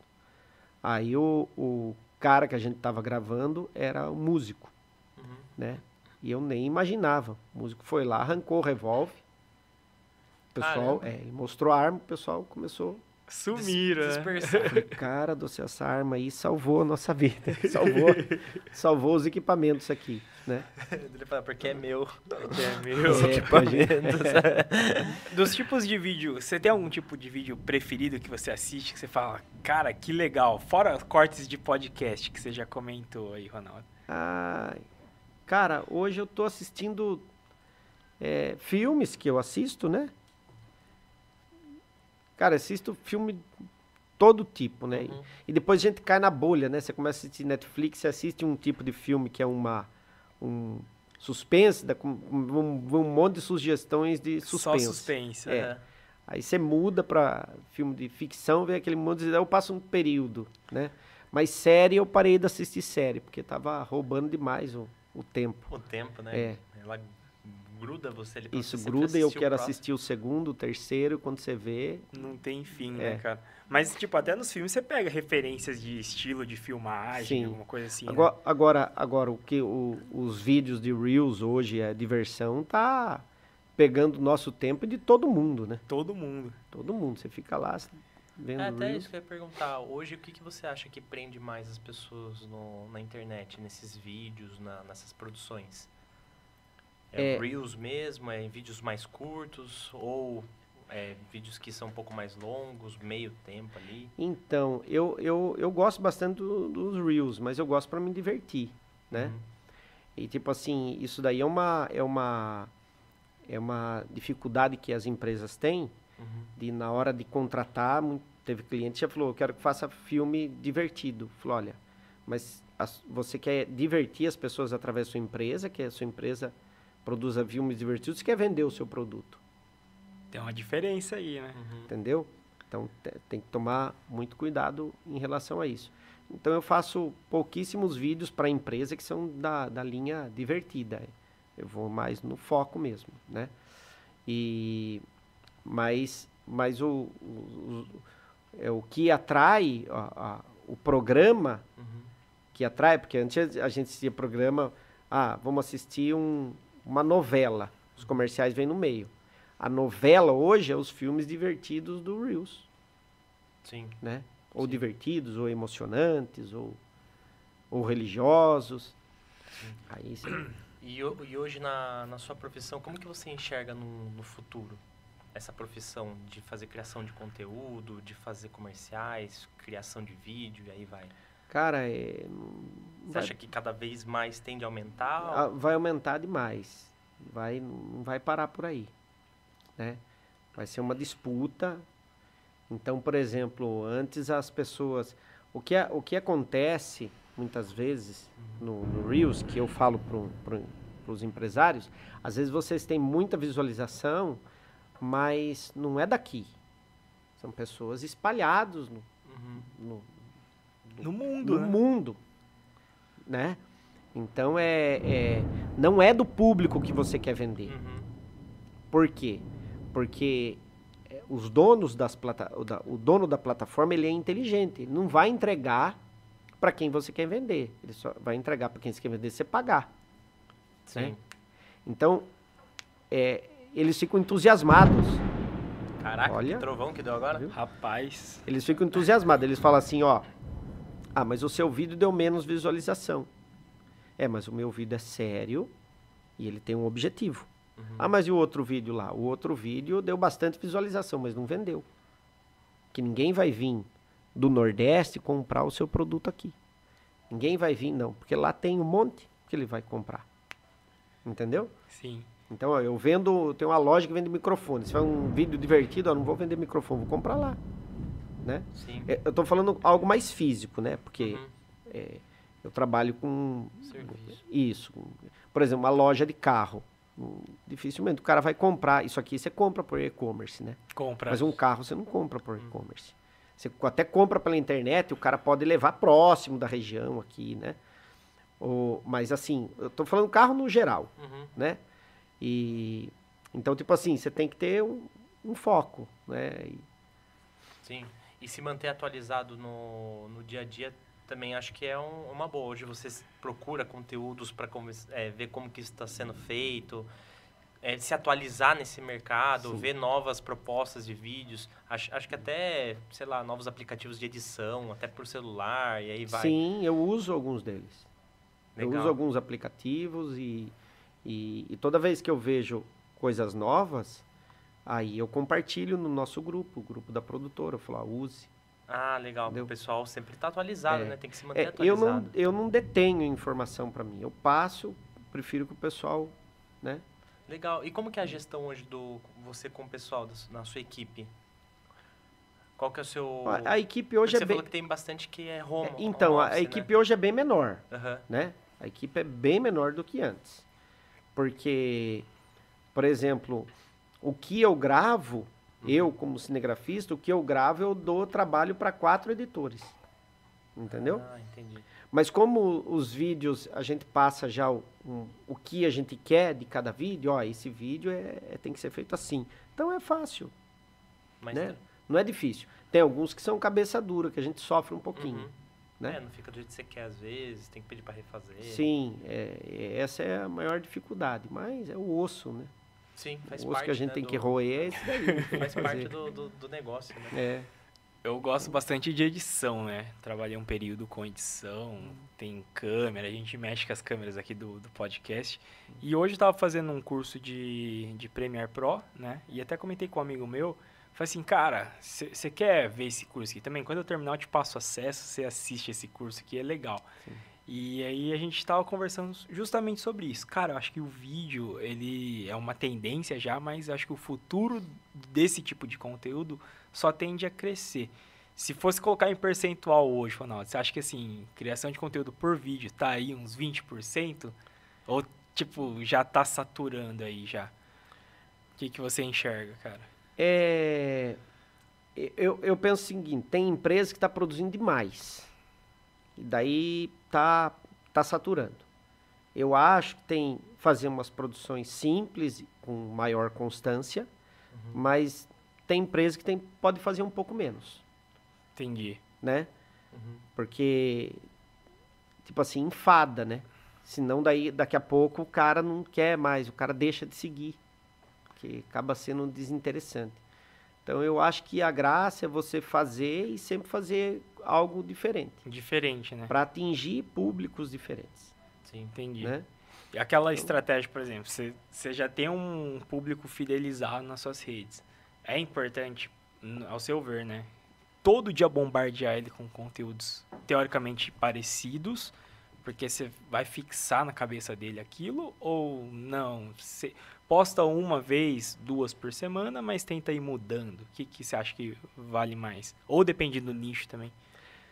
Aí o, o cara que a gente tava gravando era um músico, Uhum. né? E eu nem imaginava. O músico foi lá, arrancou o revólver. O pessoal, é, ele mostrou a arma, o pessoal começou Sumiram, né? Dispersar. Falei, cara, doce, essa arma aí salvou a nossa vida. (laughs) Salvou, salvou os equipamentos aqui, né? Ele fala, porque é meu. Que é meu. (laughs) É, a gente- (laughs) Dos tipos de vídeo, você tem algum tipo de vídeo preferido que você assiste, que você fala, cara, que legal? Fora cortes de podcast que você já comentou aí, Ronaldo. Ai, cara, hoje eu tô assistindo é, filmes que eu assisto, né? Cara, assisto filme todo tipo, né? Uhum. E depois a gente cai na bolha, né? Você começa a assistir Netflix, você assiste um tipo de filme que é uma um suspense, dá um, um monte de sugestões de suspense. Só suspense. É. né? Aí você muda pra filme de ficção, vê aquele monte de... Eu passo um período, né? Mas série eu parei de assistir série, porque tava roubando demais o, o tempo. O tempo, né? É. Ela gruda você ali pra Isso você gruda e eu quero próximo. assistir o segundo, o terceiro, quando você vê... Não tem fim, É. né, cara? Mas, tipo, até nos filmes você pega referências de estilo de filmagem, Sim. alguma coisa assim. né? Agora, agora, agora o que o- os vídeos de Reels hoje, a diversão, tá pegando o nosso tempo e de todo mundo, né? Todo mundo. Todo mundo. Você fica lá vendo É, até Reels. isso que eu ia perguntar. Hoje, o que, que você acha que prende mais as pessoas no- na internet, nesses vídeos, na- nessas produções? É, É. Reels mesmo? É em vídeos mais curtos? Ou é, vídeos que são um pouco mais longos, meio tempo ali? Então, eu, eu, eu gosto bastante do- dos Reels, mas eu gosto para me divertir, né? Uhum. E tipo assim, isso daí é uma é uma é uma dificuldade que as empresas têm Uhum. de na hora de contratar, teve cliente que já falou, eu quero que faça filme divertido. Falou, olha, mas as- você quer divertir as pessoas através da sua empresa, que a sua empresa produza filmes divertidos, você quer vender o seu produto, Tem uma diferença aí, né? Uhum. entendeu? Então te- tem que tomar muito cuidado em relação a isso. Então eu faço pouquíssimos vídeos para a empresa que são da, da linha divertida. Eu vou mais no foco mesmo, né? E mas mas o, o, o- é o que atrai a- a- o programa Uhum. que atrai, porque antes a gente assistia programa, ah, vamos assistir um- uma novela, os comerciais vêm no meio. A novela hoje é os filmes divertidos do Reels, Sim. né? Ou Sim. divertidos, ou emocionantes, ou, ou religiosos. Aí você- E, e hoje na, na sua profissão, como que você enxerga no, no futuro? Essa profissão de fazer criação de conteúdo, de fazer comerciais, criação de vídeo e aí vai. Cara, é, Você vai, acha que cada vez mais tende a aumentar? ah, vai aumentar demais. Vai, não vai parar por aí, né? Vai ser uma disputa. Então, por exemplo, antes as pessoas, o que, a- o que acontece muitas vezes no, no Reels, que eu falo para os empresários, às vezes vocês têm muita visualização, mas não é daqui. São pessoas espalhadas no, Uhum. no, No mundo, no né? mundo, né? Então é, é- não é do público que você quer vender. Uhum. Por quê? Porque é, os donos das plata, o, da- o dono da plataforma ele é inteligente, ele não vai entregar para quem você quer vender, ele só vai entregar para quem você quer vender você pagar. Sim. Então é, eles ficam entusiasmados. Caraca, Olha. que trovão que deu agora. Viu? Rapaz, Eles ficam entusiasmados. Eles falam assim, ó. Ah, mas o seu vídeo deu menos visualização. É, mas o meu vídeo é sério e ele tem um objetivo. Uhum. Ah, mas e o outro vídeo lá? O outro vídeo deu bastante visualização, mas não vendeu. Que ninguém vai vir do Nordeste comprar o seu produto aqui. Ninguém vai vir, não, porque lá tem um monte que ele vai comprar. Entendeu? sim. Então, ó, eu vendo, tenho uma loja que vende microfone. Se for um vídeo divertido, eu não vou vender microfone, vou comprar lá, né? Sim. É, Eu tô falando algo mais físico, né? Porque Uhum. é, eu trabalho com Serviço. isso. Por exemplo, uma loja de carro. Hum, Dificilmente o cara vai comprar. Isso aqui você compra por e-commerce, né? Compra. Mas um carro você não compra por e-commerce. Você até compra pela internet, o cara pode levar próximo da região aqui, né? Ou, mas assim, eu tô falando carro no geral, Uhum. né? E então, tipo assim, você tem que ter um, um foco, né? E- Sim. E se manter atualizado no, no dia a dia também acho que é um- uma boa. Hoje você procura conteúdos para ver como que está sendo feito, é, se atualizar nesse mercado, Sim. ver novas propostas de vídeos. Acho, acho que até, sei lá, novos aplicativos de edição, até por celular, e aí vai. Sim, eu uso alguns deles. Eu Legal. uso alguns aplicativos e, e, e toda vez que eu vejo coisas novas, aí eu compartilho no nosso grupo, o grupo da produtora. Eu falo, ah, use. Ah, legal. Entendeu? O pessoal sempre está atualizado, É. né? Tem que se manter É, eu, atualizado. não, eu não detenho informação para mim. Eu passo, prefiro que o pessoal, né? Legal. E como que é a gestão hoje do você com o pessoal da na sua equipe? Qual que é o seu... A, a equipe Porque hoje é você bem... falou que tem bastante que é home, É, Então, home a, a office, né? equipe hoje é bem menor, Aham. né? A equipe é bem menor do que antes. Porque, por exemplo, o que eu gravo, Uhum. eu como cinegrafista, o que eu gravo eu dou trabalho para quatro editores. Entendeu? Ah, entendi. Mas como os vídeos a gente passa já o, um- o que a gente quer de cada vídeo, ó, esse vídeo é, é- tem que ser feito assim. Então é fácil, Mas né? Não é difícil. Tem alguns que são cabeça dura, que a gente sofre um pouquinho. Uhum. né? É, não fica do jeito que você quer às vezes, tem que pedir para refazer. Sim, é- é- essa é a maior dificuldade, mas é o osso, né? Sim, faz o osso parte, que a gente né, tem do- que roer é esse daí. (laughs) Faz parte do, do, do negócio, né? É. Eu gosto bastante de edição, né? Trabalhei um período com edição, tem câmera, a gente mexe com as câmeras aqui do, do podcast. E hoje eu tava fazendo um curso de, de Premiere Pro, né? E até comentei com um amigo meu, falei assim, cara, você quer ver esse curso aqui também? Quando eu terminar eu te passo acesso, você assiste esse curso aqui, é legal. E aí a gente tava conversando justamente sobre isso. Cara, eu acho que o vídeo, ele é uma tendência já, mas acho que o futuro desse tipo de conteúdo só tende a crescer. Se fosse colocar em percentual hoje, Ronaldo, você acha que assim, criação de conteúdo por vídeo tá aí uns 20%? Ou, tipo, já tá saturando aí já? O que, que você enxerga, cara? É, eu, eu penso o seguinte, tem empresa que está produzindo demais. E daí tá, tá saturando. Eu acho que tem fazer umas produções simples, com maior constância, uhum. mas tem empresa que tem, pode fazer um pouco menos. Entendi. Né? Uhum. Porque, tipo assim, enfada, né? Senão daí, daqui a pouco o cara não quer mais, o cara deixa de seguir. Que acaba sendo desinteressante. Então eu acho que a graça é você fazer e sempre fazer algo diferente. Diferente, né? Para atingir públicos diferentes. Sim, entendi. Né? E aquela então, estratégia, por exemplo, você, você já tem um público fidelizado nas suas redes. É importante, ao seu ver, né? Todo dia bombardear ele com conteúdos teoricamente parecidos, porque você vai fixar na cabeça dele aquilo, ou não? Você posta uma vez, duas por semana, mas tenta ir mudando. O que, que você acha que vale mais? Ou depende do nicho também?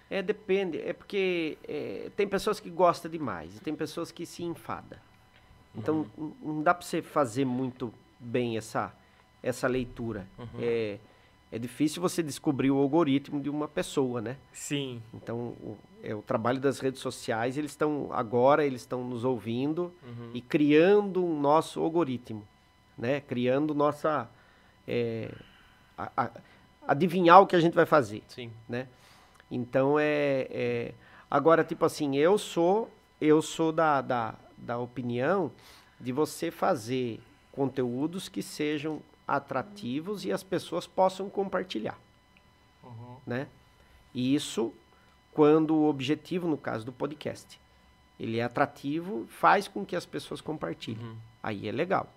É, depende. É porque é, tem pessoas que gostam demais e tem pessoas que se enfada. Então, uhum. não dá para você fazer muito bem essa, essa leitura. Uhum. É, é difícil você descobrir o algoritmo de uma pessoa, né? Sim. Então, o, é, o trabalho das redes sociais, eles estão agora, eles estão nos ouvindo uhum. e criando um nosso algoritmo, né? Criando nossa... É, a, a, adivinhar o que a gente vai fazer, Sim. né? Então é, é, agora tipo assim, eu sou eu sou da, da, da opinião de você fazer conteúdos que sejam atrativos e as pessoas possam compartilhar, uhum. né? E isso quando o objetivo, no caso do podcast, ele é atrativo, faz com que as pessoas compartilhem. Uhum. Aí é legal.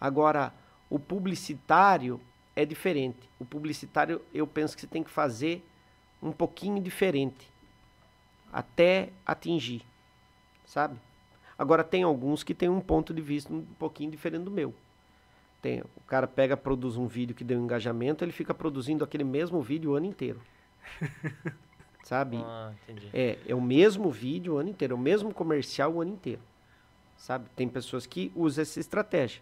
Agora, o publicitário é diferente. O publicitário, eu penso que você tem que fazer um pouquinho diferente até atingir, sabe? Agora tem alguns que tem um ponto de vista um pouquinho diferente do meu. Tem, o cara pega, produz um vídeo que deu engajamento, ele fica produzindo aquele mesmo vídeo o ano inteiro. (laughs) sabe? Ah. É, é o mesmo vídeo o ano inteiro, é o mesmo comercial o ano inteiro. Sabe? Tem pessoas que usam essa estratégia.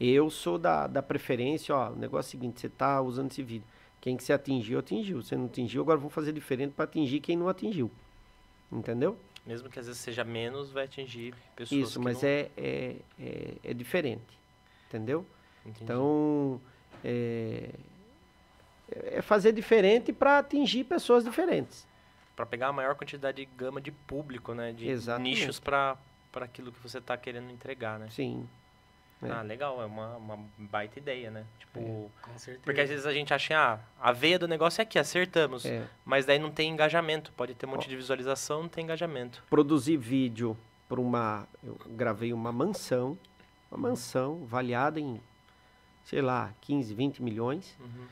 Eu sou da, da preferência, ó, o negócio é o seguinte, você está usando esse vídeo. Quem que você atingiu, atingiu. Você não atingiu, agora vamos fazer diferente para atingir quem não atingiu. Entendeu? Mesmo que às vezes seja menos, vai atingir pessoas Isso, mas não... é, é, é, é, diferente. Entendeu? Entendi. Então, é, é fazer diferente para atingir pessoas diferentes. Para pegar a maior quantidade de gama de público, né? De Exatamente. nichos para aquilo que você está querendo entregar, né? Sim. É. Ah, legal, é uma, uma baita ideia, né? Tipo, é, com certeza. Porque às vezes a gente acha, ah, a veia do negócio é aqui, acertamos. É. Mas daí não tem engajamento. Pode ter um monte de visualização, não tem engajamento. Produzir vídeo para uma. Eu gravei uma mansão, uma mansão avaliada em, sei lá, 15, 20 milhões. Uhum.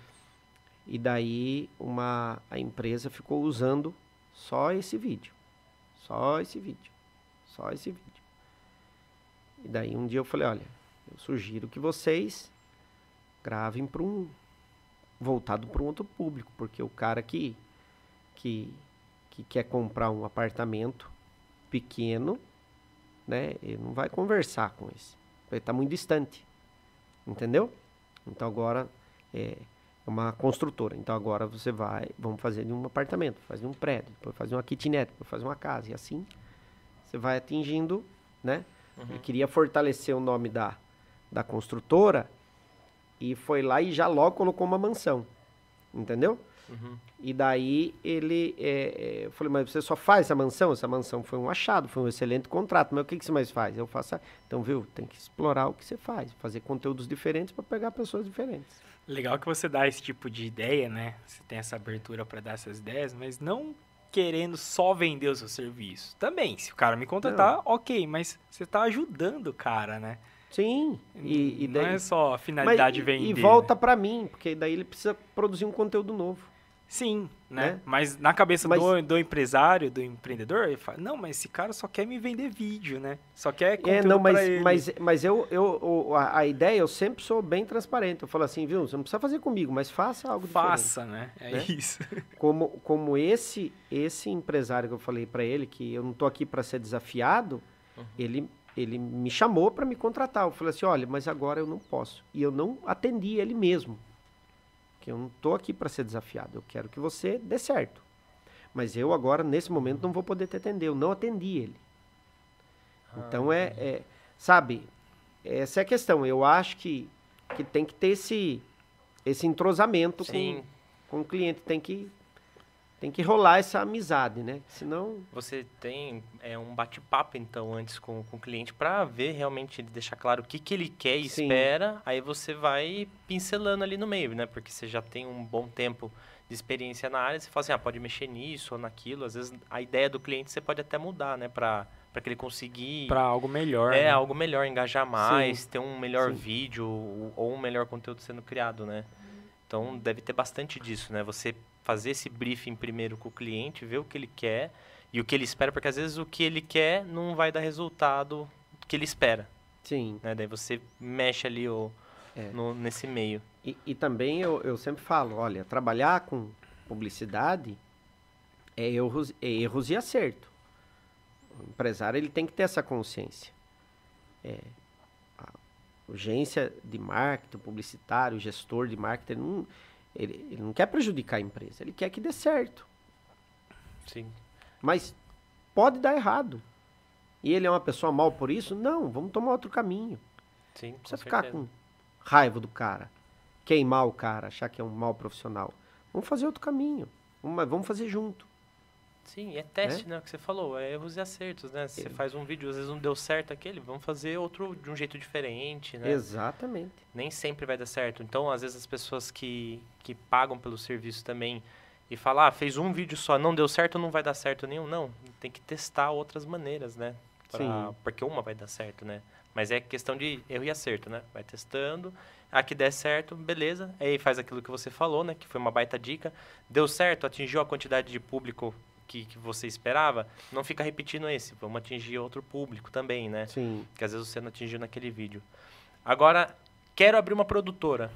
E daí uma, a empresa ficou usando só esse vídeo. Só esse vídeo. Só esse vídeo. E daí um dia eu falei, olha, eu sugiro que vocês gravem para um voltado para um outro público, porque o cara que, que que quer comprar um apartamento pequeno, né, ele não vai conversar com esse. Ele está muito distante. Entendeu? Então agora é uma construtora. Então agora você vai, vamos fazer de um apartamento, fazer um prédio, depois fazer uma kitnet, depois fazer uma casa e assim você vai atingindo, né? Uhum. Ele queria fortalecer o nome da da construtora e foi lá e já logo colocou uma mansão. Entendeu? Uhum. E daí ele. É, é, eu falei, mas você só faz essa mansão? Essa mansão foi um achado, foi um excelente contrato. Mas o que, que você mais faz? Eu faço. Então, viu? Tem que explorar o que você faz, fazer conteúdos diferentes para pegar pessoas diferentes. Legal que você dá esse tipo de ideia, né? Você tem essa abertura para dar essas ideias, mas não querendo só vender o seu serviço. Também, se o cara me contratar, não. ok, mas você está ajudando o cara, né? Sim. E, e daí, não é só a finalidade mas, vender. E volta para mim, porque daí ele precisa produzir um conteúdo novo. Sim, né? Né? Mas na cabeça Mas- do, do empresário, do empreendedor, ele fala, não, mas esse cara só quer me vender vídeo, né? Só quer conteúdo É, não, mas, pra ele. mas, mas eu, eu, a, a ideia, eu sempre sou bem transparente. Eu falo assim, viu, você não precisa fazer comigo, mas faça algo diferente. Faça, né? É Né? isso. (laughs) Como, como esse, esse empresário que eu falei para ele, que eu não tô aqui para ser desafiado, ele, ele me chamou para me contratar. Eu falei assim, olha, mas agora eu não posso. E eu não atendi ele mesmo. Que eu não tô aqui para ser desafiado. Eu quero que você dê certo. Mas eu agora, nesse momento, não vou poder te atender. Eu não atendi ele. Então é, é- sabe, essa é a questão. Eu acho que, que tem que ter esse, esse entrosamento com, Sim, com o cliente. Tem que, tem que rolar essa amizade, né? Senão, você tem é, um bate-papo, então, antes com, com o cliente para ver realmente, deixar claro o que, que ele quer e Sim. espera. Aí você vai pincelando ali no meio, né? Porque você já tem um bom tempo de experiência na área. Você fala assim, ah, pode mexer nisso ou naquilo. Às vezes a ideia do cliente você pode até mudar, né? Para que ele conseguir... Pra algo melhor. É, né? algo melhor, engajar mais, ter um melhor Sim. vídeo ou- ou um melhor conteúdo sendo criado, né? Então deve ter bastante disso, né? Você fazer esse briefing primeiro com o cliente, ver o que ele quer e o que ele espera, porque às vezes o que ele quer não vai dar resultado que ele espera, sim. né? Daí você mexe ali o, É. no- nesse meio. E, e também eu, eu sempre falo, olha, trabalhar com publicidade é erros, é erros e acerto. O empresário ele tem que ter essa consciência. É, a urgência de marketing, publicitário, gestor de marketing, não, ele, ele não quer prejudicar a empresa, ele quer que dê certo. Sim. Mas pode dar errado. E ele é uma pessoa mal por isso? Não, vamos tomar outro caminho. Sim, com precisa ficar certeza. com raiva do cara, queimar o cara, achar que é um mau profissional. Vamos fazer outro caminho. Vamos fazer junto. Sim, é teste, né? O que você falou, é erros e acertos, né? Você faz um vídeo, às vezes não deu certo aquele, vamos fazer outro de um jeito diferente, né? Exatamente. nem sempre vai dar certo. Então, às vezes, as pessoas que, que pagam pelo serviço também e falam, ah, fez um vídeo só, não deu certo, não vai dar certo nenhum. Não, tem que testar outras maneiras, né? Pra- Sim. Porque uma vai dar certo, né? Mas é questão de erro e acerto, né? Vai testando, a que der certo, beleza. Aí faz aquilo que você falou, né? Que foi uma baita dica. Deu certo, atingiu a quantidade de público que, que você esperava, não fica repetindo esse. Vamos atingir outro público também, né? Sim. que às vezes você não atingiu naquele vídeo. Agora, quero abrir uma produtora.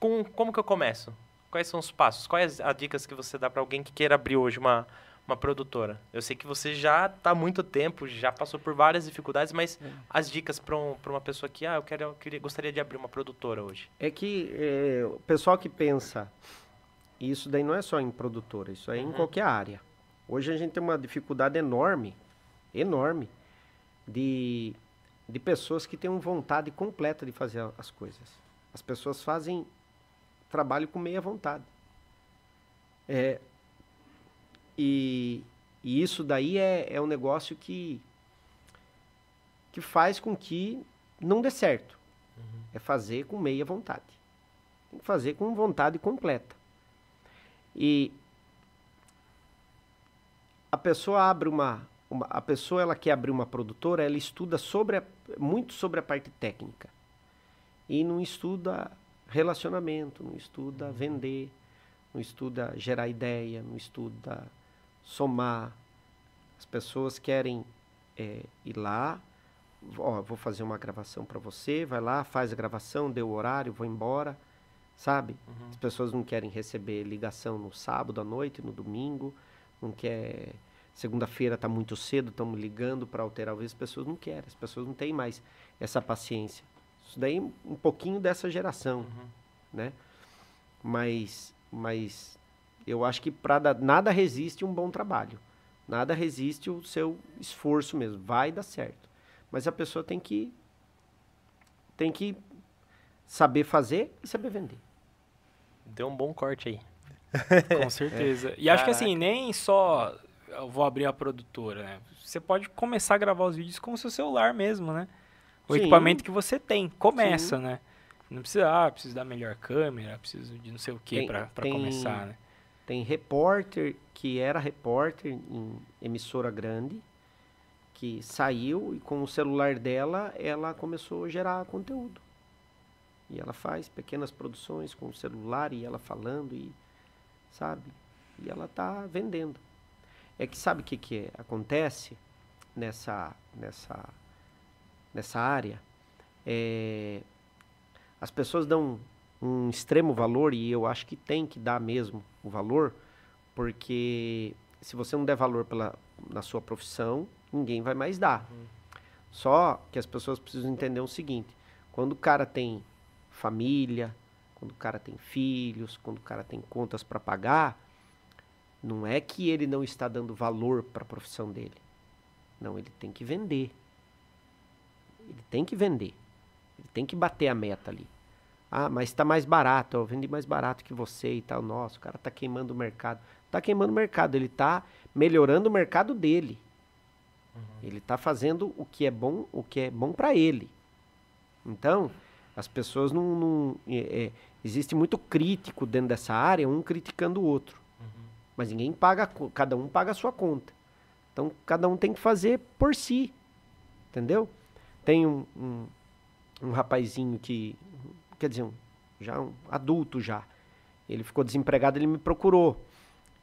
Com, como que eu começo? Quais são os passos? Quais as dicas que você dá para alguém que queira abrir hoje uma, uma produtora? Eu sei que você já está há muito tempo, já passou por várias dificuldades, mas as dicas para um, uma pessoa que, ah, eu, quero, eu queria, gostaria de abrir uma produtora hoje. É que é, o pessoal que pensa, e isso daí não é só em produtora, isso é em Uhum. qualquer área. Hoje a gente tem uma dificuldade enorme, enorme, de, de pessoas que têm uma vontade completa de fazer as coisas. As pessoas fazem trabalho com meia vontade. É, e, e isso daí é, é um negócio que, que faz com que não dê certo. É fazer com meia vontade. Tem que fazer com vontade completa. E a pessoa abre uma, uma- a pessoa ela quer abrir uma produtora, ela estuda sobre a- muito sobre a parte técnica. E não estuda relacionamento, não estuda vender, não estuda gerar ideia, não estuda somar. As pessoas querem é, ir lá, ó, vou fazer uma gravação para você, vai lá, faz a gravação, deu o horário, vou embora, sabe? As pessoas não querem receber ligação no sábado à noite, no domingo, não quer segunda-feira está muito cedo, estamos ligando para alterar o as pessoas não querem, as pessoas não têm mais essa paciência. Isso daí um pouquinho dessa geração, né? Mas mas eu acho que para nada resiste um bom trabalho. Nada resiste o seu esforço mesmo, vai dar certo. Mas a pessoa tem que tem que saber fazer e saber vender. Deu um bom corte aí. (laughs) Com certeza. E acho que assim, nem só eu vou abrir a produtora, né? Você pode começar a gravar os vídeos com o seu celular mesmo, né? O Sim. equipamento que você tem. Começa, né? Não precisa, ah, preciso da melhor câmera, preciso de não sei o que Tem- pra, pra tem- começar, né? Tem repórter que era repórter em emissora grande, que saiu e com o celular dela ela começou a gerar conteúdo. E ela faz pequenas produções com o celular e ela falando e sabe? E ela está vendendo. É que sabe o que, que acontece nessa, nessa, nessa área? É, as pessoas dão um extremo valor, e eu acho que tem que dar mesmo o valor, porque se você não der valor pela, na sua profissão, ninguém vai mais dar. Uhum. Só que as pessoas precisam entender o seguinte: quando o cara tem família, quando o cara tem filhos, quando o cara tem contas para pagar, não é que ele não está dando valor para a profissão dele. Não, ele tem que vender. Ele tem que vender. Ele tem que bater a meta ali. Ah, mas está mais barato, eu vendi mais barato que você e tal. Nossa, o cara está queimando o mercado. Está queimando o mercado, ele está melhorando o mercado dele. Uhum. Ele está fazendo o que é bom, o que é bom para ele. Então, as pessoas não, não é, é, existe muito crítico dentro dessa área, um criticando o outro. Uhum. Mas ninguém paga, cada um paga a sua conta. Então, cada um tem que fazer por si. Entendeu? Tem um, um, um rapazinho que quer dizer, um, já um adulto já. Ele ficou desempregado, ele me procurou.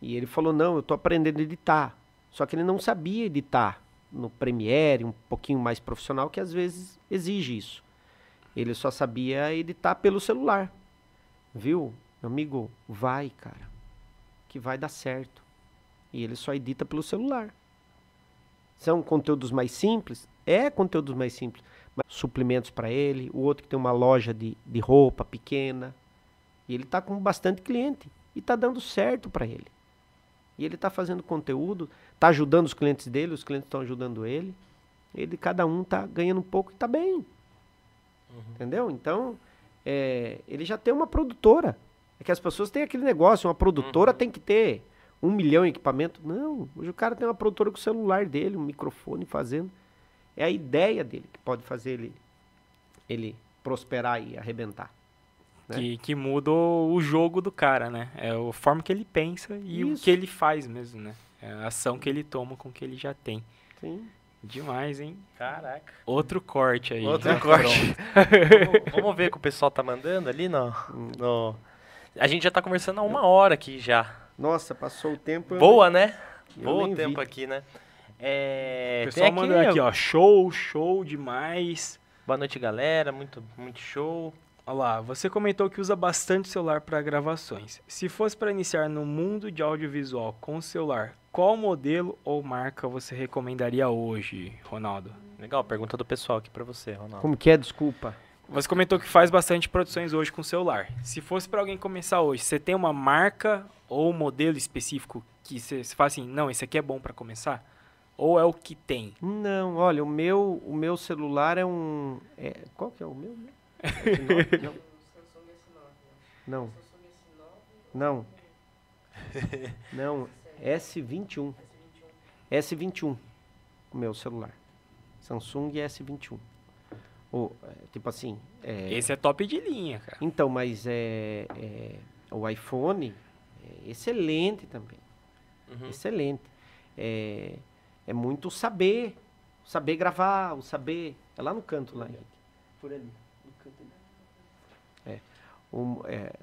E ele falou: "Não, eu estou aprendendo a editar". Só que ele não sabia editar no Premiere, um pouquinho mais profissional, que às vezes exige isso. Ele só sabia editar pelo celular. Viu? Meu amigo, vai, cara. Que vai dar certo. E ele só edita pelo celular. São conteúdos mais simples? É conteúdos mais simples suprimentos para ele, o outro que tem uma loja de, de roupa pequena. E ele está com bastante cliente e está dando certo para ele. E ele está fazendo conteúdo, está ajudando os clientes dele, os clientes estão ajudando ele. Ele, cada um está ganhando um pouco e está bem. Uhum. Entendeu? Então, é, ele já tem uma produtora. É que as pessoas têm aquele negócio, uma produtora uhum. tem que ter um milhão de equipamento. Não, hoje o cara tem uma produtora com o celular dele, um microfone fazendo. É a ideia dele que pode fazer ele, ele prosperar e arrebentar. Né? Que, que muda o jogo do cara, né? É a forma que ele pensa e Isso. o que ele faz mesmo, né? É a ação que ele toma com o que ele já tem. Sim. Demais, hein? Caraca. Outro corte aí. Outro né? corte. vamos, vamos, ver o que o pessoal tá mandando ali no, hum. no... A gente já tá conversando há uma hora aqui já. Nossa, passou o tempo. Boa, né? Boa o tempo vi. aqui, né? É, o pessoal mandou aqui, ó, show, show demais. Boa noite, galera, muito, muito show. Olha lá, você comentou que usa bastante celular para gravações. Se fosse para iniciar no mundo de audiovisual com o celular, qual modelo ou marca você recomendaria hoje, Ronaldo? Legal, pergunta do pessoal aqui para você, Ronaldo. Como que é? Desculpa. Você comentou que faz bastante produções hoje com o celular. Se fosse para alguém começar hoje, você tem uma marca ou modelo específico que você, você fala assim, não, esse aqui é bom para começar? Ou é o que tem? Não, olha, o meu, o meu celular é um. É, qual que é o meu? Não. Não. Não. S21. S21. O meu celular. Samsung S21. O, é, tipo assim. É, Esse é top de linha, cara. Então, mas é, é o iPhone é excelente também. Uhum. Excelente. É, é muito saber, saber gravar, o saber. É lá no canto, lá, Henrique. Por ali. No canto é, o, é,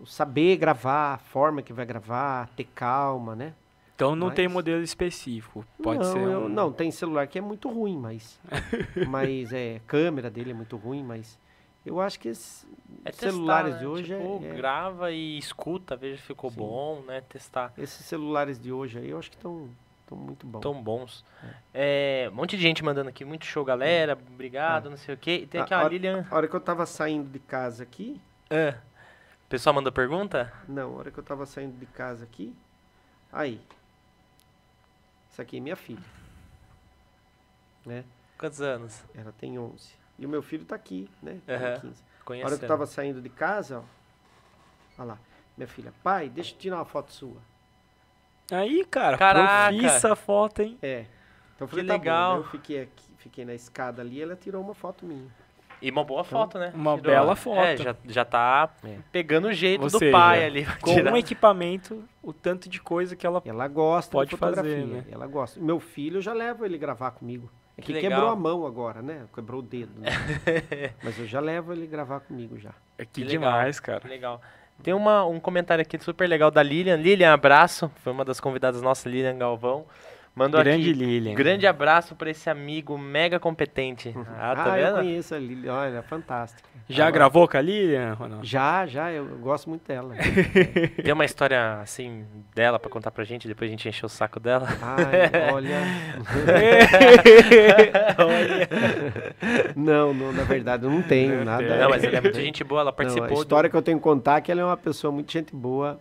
o saber gravar, a forma que vai gravar, ter calma, né? Então não mas, tem modelo específico. Pode não, ser. Um... Eu, não, tem celular que é muito ruim, mas. (laughs) mas é, câmera dele é muito ruim, mas. Eu acho que esses é celulares testar, de né? hoje tipo, é, é, grava e escuta, veja se ficou Sim. bom, né? Testar. Esses celulares de hoje aí, eu acho que estão Estão muito bons. Tão bons. É. é. um monte de gente mandando aqui. Muito show, galera. Obrigado, é. não sei o quê. E tem aqui a, a Lilian. A hora que eu tava saindo de casa aqui. É. O pessoal mandou pergunta? Não, a hora que eu tava saindo de casa aqui. Aí. Essa aqui é minha filha. Né? Quantos anos? Ela tem 11. E o meu filho tá aqui, né? Uhum. 15. A hora que eu tava saindo de casa, ó. Olha lá. Minha filha, pai, deixa eu tirar uma foto sua. Aí, cara, Caraca. profissa a foto, hein? É. Então foi tá legal. Bom, né? Eu fiquei aqui, fiquei na escada ali, ela tirou uma foto minha. E uma boa então, foto, né? Uma tirou. bela foto. É, já, já tá é. pegando o jeito Ou do seja, pai ali. Com tirar. um equipamento, o tanto de coisa que ela, ela gosta pode fazer, né? Ela gosta. Meu filho, eu já levo ele gravar comigo. É que, que quebrou a mão agora, né? Quebrou o dedo, né? (laughs) Mas eu já levo ele gravar comigo já. É que, que demais, legal, cara. Que legal. Tem uma, um comentário aqui super legal da Lilian. Lilian, abraço. Foi uma das convidadas nossas, Lilian Galvão. Mandou Grande aqui. Lilian. Grande abraço para esse amigo mega competente. Ah, tá ah, eu vendo? conheço a Lili, olha, fantástica. Já Ah, gravou com a Lilian, Ronaldo? Já, já, eu gosto muito dela. (laughs) Tem uma história assim dela pra contar pra gente, depois a gente encheu o saco dela. Ai, (laughs) olha. não, não, na verdade, eu não tenho Não nada. Não, mas ela é muito gente boa, ela Não, participou a do- história que eu tenho que contar é que ela é uma pessoa muito gente boa,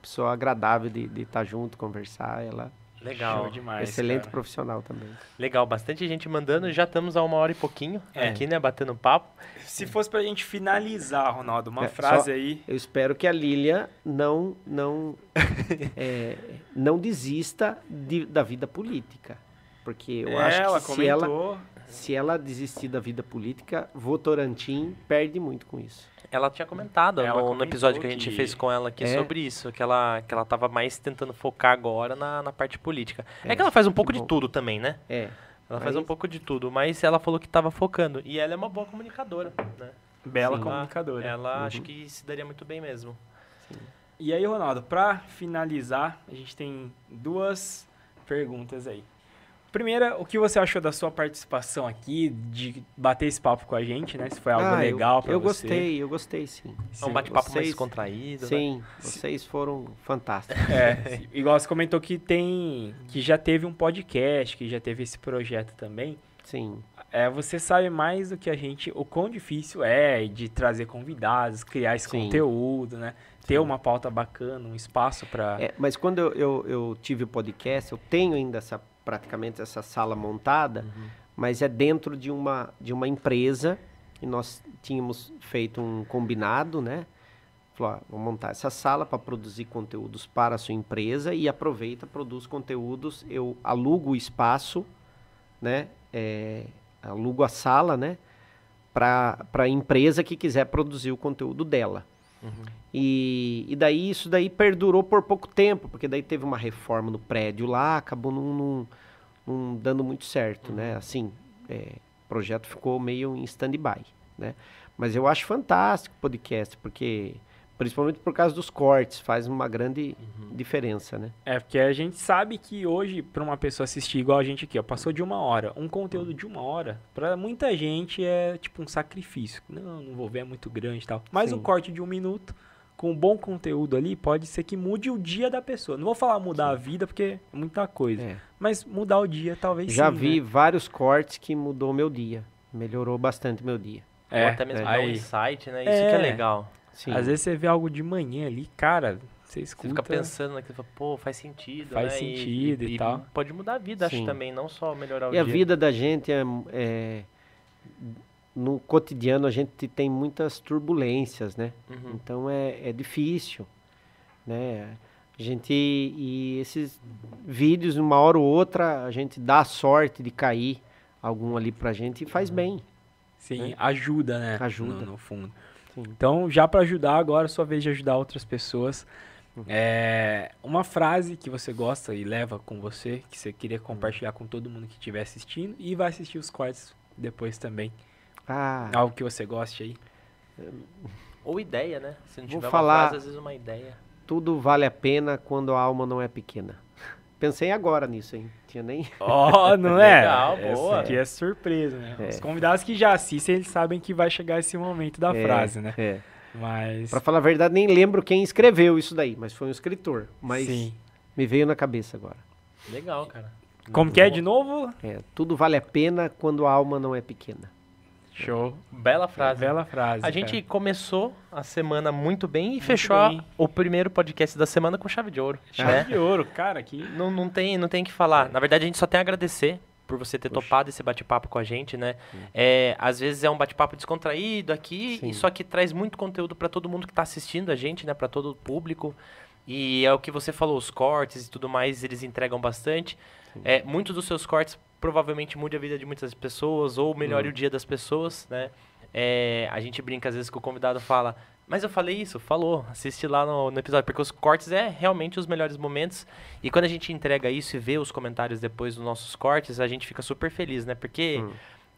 pessoa agradável de estar junto, conversar. Ela Legal. Show demais, excelente cara. profissional também. Legal, bastante gente mandando. Já estamos a uma hora e pouquinho É. aqui, né? Batendo papo. Se fosse pra gente finalizar, Ronaldo, uma É, frase aí. Eu espero que a Lília não não (laughs) é, não desista de- da vida política, porque eu É, acho ela que se ela se ela desistir da vida política, Votorantim perde muito com isso. Ela tinha comentado Ela no, no episódio que a gente que- fez com ela aqui É. sobre isso, que ela, que ela tava mais tentando focar agora na, na parte política. É, É, que ela faz um pouco de tudo também, né? É, Ela faz Mas- um pouco de tudo, mas ela falou que tava focando. E ela é uma boa comunicadora, né? Bela Sim. comunicadora. Ela acho que se daria muito bem mesmo. E aí, Ronaldo, pra finalizar, a gente tem duas perguntas aí. Primeira, o que você achou da sua participação aqui, de bater esse papo com a gente, né? Se foi algo Ah, eu- legal pra eu, você. gostei, eu gostei sim. É um bate-papo mais descontraído. né? Sim, vocês foram fantásticos. É, igual você comentou que tem, que já teve um podcast, que já teve esse projeto também. Sim. É, você sabe mais do que a gente o quão difícil é de trazer convidados, criar esse Sim. conteúdo, né? Ter uma pauta bacana, um espaço pra. É, mas quando eu, eu, eu tive o podcast, eu tenho ainda essa, praticamente essa sala montada, mas é dentro de uma, de uma empresa e nós tínhamos feito um combinado, né? Falou, montar essa sala para produzir conteúdos para a sua empresa e aproveita, produz conteúdos, eu alugo o espaço, né? É, alugo a sala, né? Para a empresa que quiser produzir o conteúdo dela. E, e daí isso daí perdurou por pouco tempo, porque daí teve uma reforma no prédio lá, acabou não, não- não dando muito certo, né? Assim, é, o projeto ficou meio em stand-by, né? Mas eu acho fantástico o podcast, porque principalmente por causa dos cortes, faz uma grande diferença, né? É, porque a gente sabe que hoje, pra uma pessoa assistir igual a gente aqui, ó, passou de uma hora. Um conteúdo de uma hora, pra muita gente é tipo um sacrifício. Não, não vou ver, é muito grande e tal. Mas um Sim. corte de um minuto, com um bom conteúdo ali, pode ser que mude o dia da pessoa. Não vou falar mudar a vida, porque é muita coisa. É. Mas mudar o dia, talvez Já sim, vi né? vários cortes que mudou meu dia, melhorou bastante meu dia. Ou até mesmo dar um insight, né? Isso que é É. legal. Sim. Às vezes você vê algo de manhã ali, cara, você Você escuta... fica pensando naquilo, fala, pô, faz sentido, Faz né? sentido e tal. Pode mudar a vida, acho Sim. também, não só melhorar o E a dia. vida da gente é, é- no cotidiano a gente tem muitas turbulências, né? Uhum. Então é, é difícil, né? A gente e esses vídeos uma hora ou outra a gente dá a sorte de cair algum ali pra gente e faz bem. Sim, né? ajuda, né? Ajuda. No, no fundo. Sim. Então, já pra ajudar, agora é sua vez de ajudar outras pessoas. Uhum. É, uma frase que você gosta e leva com você, que você queria compartilhar com todo mundo que estiver assistindo e vai assistir os cortes depois também. Ah, Algo que você goste aí. (laughs) Ou ideia, né? Se não Vou tiver falar- uma frase, às vezes uma ideia. tudo vale a pena quando a alma não é pequena. Pensei agora nisso, hein? Tinha nem (laughs) Ó, não é? Legal, Essa boa. aqui é surpresa, né? É. Os convidados que já assistem, eles sabem que vai chegar esse momento da É, frase, né? É. Mas. Pra falar a verdade, nem lembro quem escreveu isso daí, mas foi um escritor. Mas Sim. me veio na cabeça agora. Legal, cara. Como Muito que é de novo? É, tudo vale a pena quando a alma não é pequena. Show. Bela frase. Bela frase. A gente cara. começou a semana muito bem e Muito fechou bem. o primeiro podcast da semana com chave de ouro. Chave né? de ouro, cara, que. Não, não tem não tem o que falar. Na verdade, a gente só tem a agradecer por você ter Poxa. topado esse bate-papo com a gente, né? É, às vezes é um bate-papo descontraído aqui, Sim. e só que traz muito conteúdo para todo mundo que está assistindo a gente, né? Para todo o público. E é o que você falou, os cortes e tudo mais, eles entregam bastante. É, muitos dos seus cortes provavelmente mudem a vida de muitas pessoas ou melhore Hum. o dia das pessoas, né? É, a gente brinca às vezes que o convidado fala, mas eu falei isso, falou, assiste lá no, no episódio, porque os cortes é realmente os melhores momentos. E quando a gente entrega isso e vê os comentários depois dos nossos cortes, a gente fica super feliz, né? Porque Hum.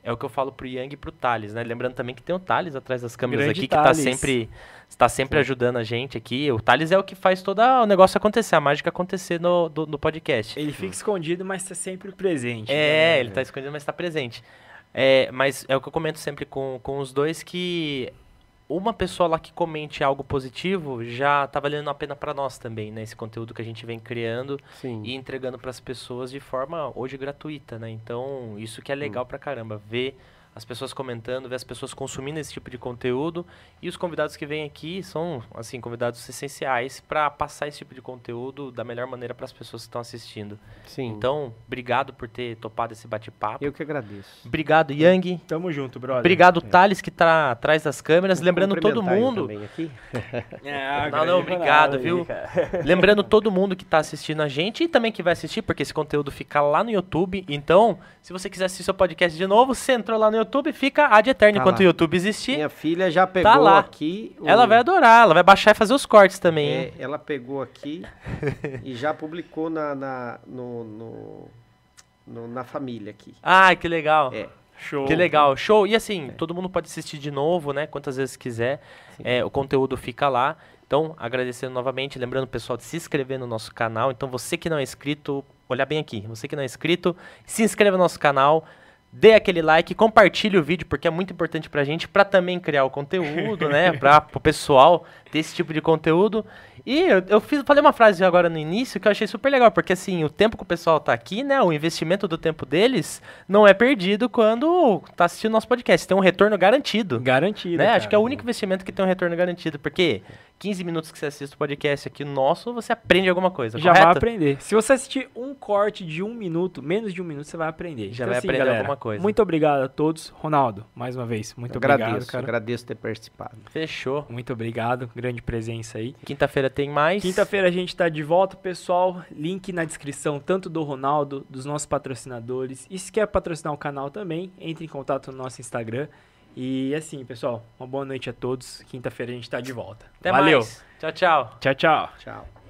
É o que eu falo pro Yang e pro Thales, né? Lembrando também que tem o Thales atrás das câmeras Grande aqui, que tá Thales. sempre, tá sempre ajudando a gente aqui. O Thales é o que faz todo o negócio acontecer, a mágica acontecer no, do- no podcast. Ele fica escondido, mas tá sempre presente. É, né? ele tá escondido, mas tá presente. É, mas é o que eu comento sempre com, com os dois, que uma pessoa lá que comente algo positivo já tá valendo a pena pra nós também, né? Esse conteúdo que a gente vem criando Sim. e entregando para as pessoas de forma hoje gratuita, né? Então, isso que é legal pra caramba, ver as pessoas comentando, ver as pessoas consumindo esse tipo de conteúdo e os convidados que vêm aqui são, assim, convidados essenciais para passar esse tipo de conteúdo da melhor maneira para as pessoas que estão assistindo. Sim. Então, obrigado por ter topado esse bate-papo. eu que agradeço. Obrigado, Yang. Tamo junto, brother. Obrigado, Thales, que tá atrás das câmeras. Vou Lembrando todo mundo, também aqui. (laughs) É, Não, não, obrigado, viu? (laughs) Lembrando todo mundo que tá assistindo a gente e também que vai assistir, porque esse conteúdo fica lá no YouTube. Então, se você quiser assistir seu podcast de novo, você entrou lá no YouTube, fica ad eterno Tá enquanto lá. o YouTube existir. Minha filha já pegou lá. aqui. o- Ela vai adorar, ela vai baixar e fazer os cortes também. É, ela pegou aqui (laughs) e já publicou na, na, no, no- no- na família aqui. Ai, que legal. É. Show. Que legal, show. E assim, todo mundo pode assistir de novo, né? Quantas vezes quiser. É, o conteúdo fica lá. Então, agradecendo novamente, lembrando o pessoal de se inscrever no nosso canal. Então, você que não é inscrito, olhar bem aqui. Você que não é inscrito, se inscreva no nosso canal. Dê aquele like, compartilhe o vídeo, porque é muito importante pra gente, pra também criar o conteúdo, né? (laughs) Pra o pessoal ter esse tipo de conteúdo. E eu, eu fiz, falei uma frase agora no início que eu achei super legal, porque assim, o tempo que o pessoal tá aqui, né? O investimento do tempo deles não é perdido quando tá assistindo nosso podcast. Tem um retorno garantido. Garantido. Né? Acho cara. que é o único investimento que tem um retorno garantido, porque 15 minutos que você assiste o podcast aqui nosso, você aprende alguma coisa, Já vai correto? aprender. Se você assistir um corte de um minuto, menos de um minuto, você vai aprender. Já Então, vai assim, aprender galera, alguma coisa. Muito obrigado a todos. Ronaldo, mais uma vez, muito Eu obrigado, agradeço, cara. agradeço ter participado. Fechou. Muito obrigado, grande presença aí. Quinta-feira tem mais. Quinta-feira a gente tá de volta, pessoal. Link na descrição, tanto do Ronaldo, dos nossos patrocinadores. E se quer patrocinar o canal também, entre em contato no nosso Instagram. E assim, pessoal, uma boa noite a todos. Quinta-feira a gente tá de volta. Até Valeu. mais. Tchau, tchau. Tchau, tchau. Tchau.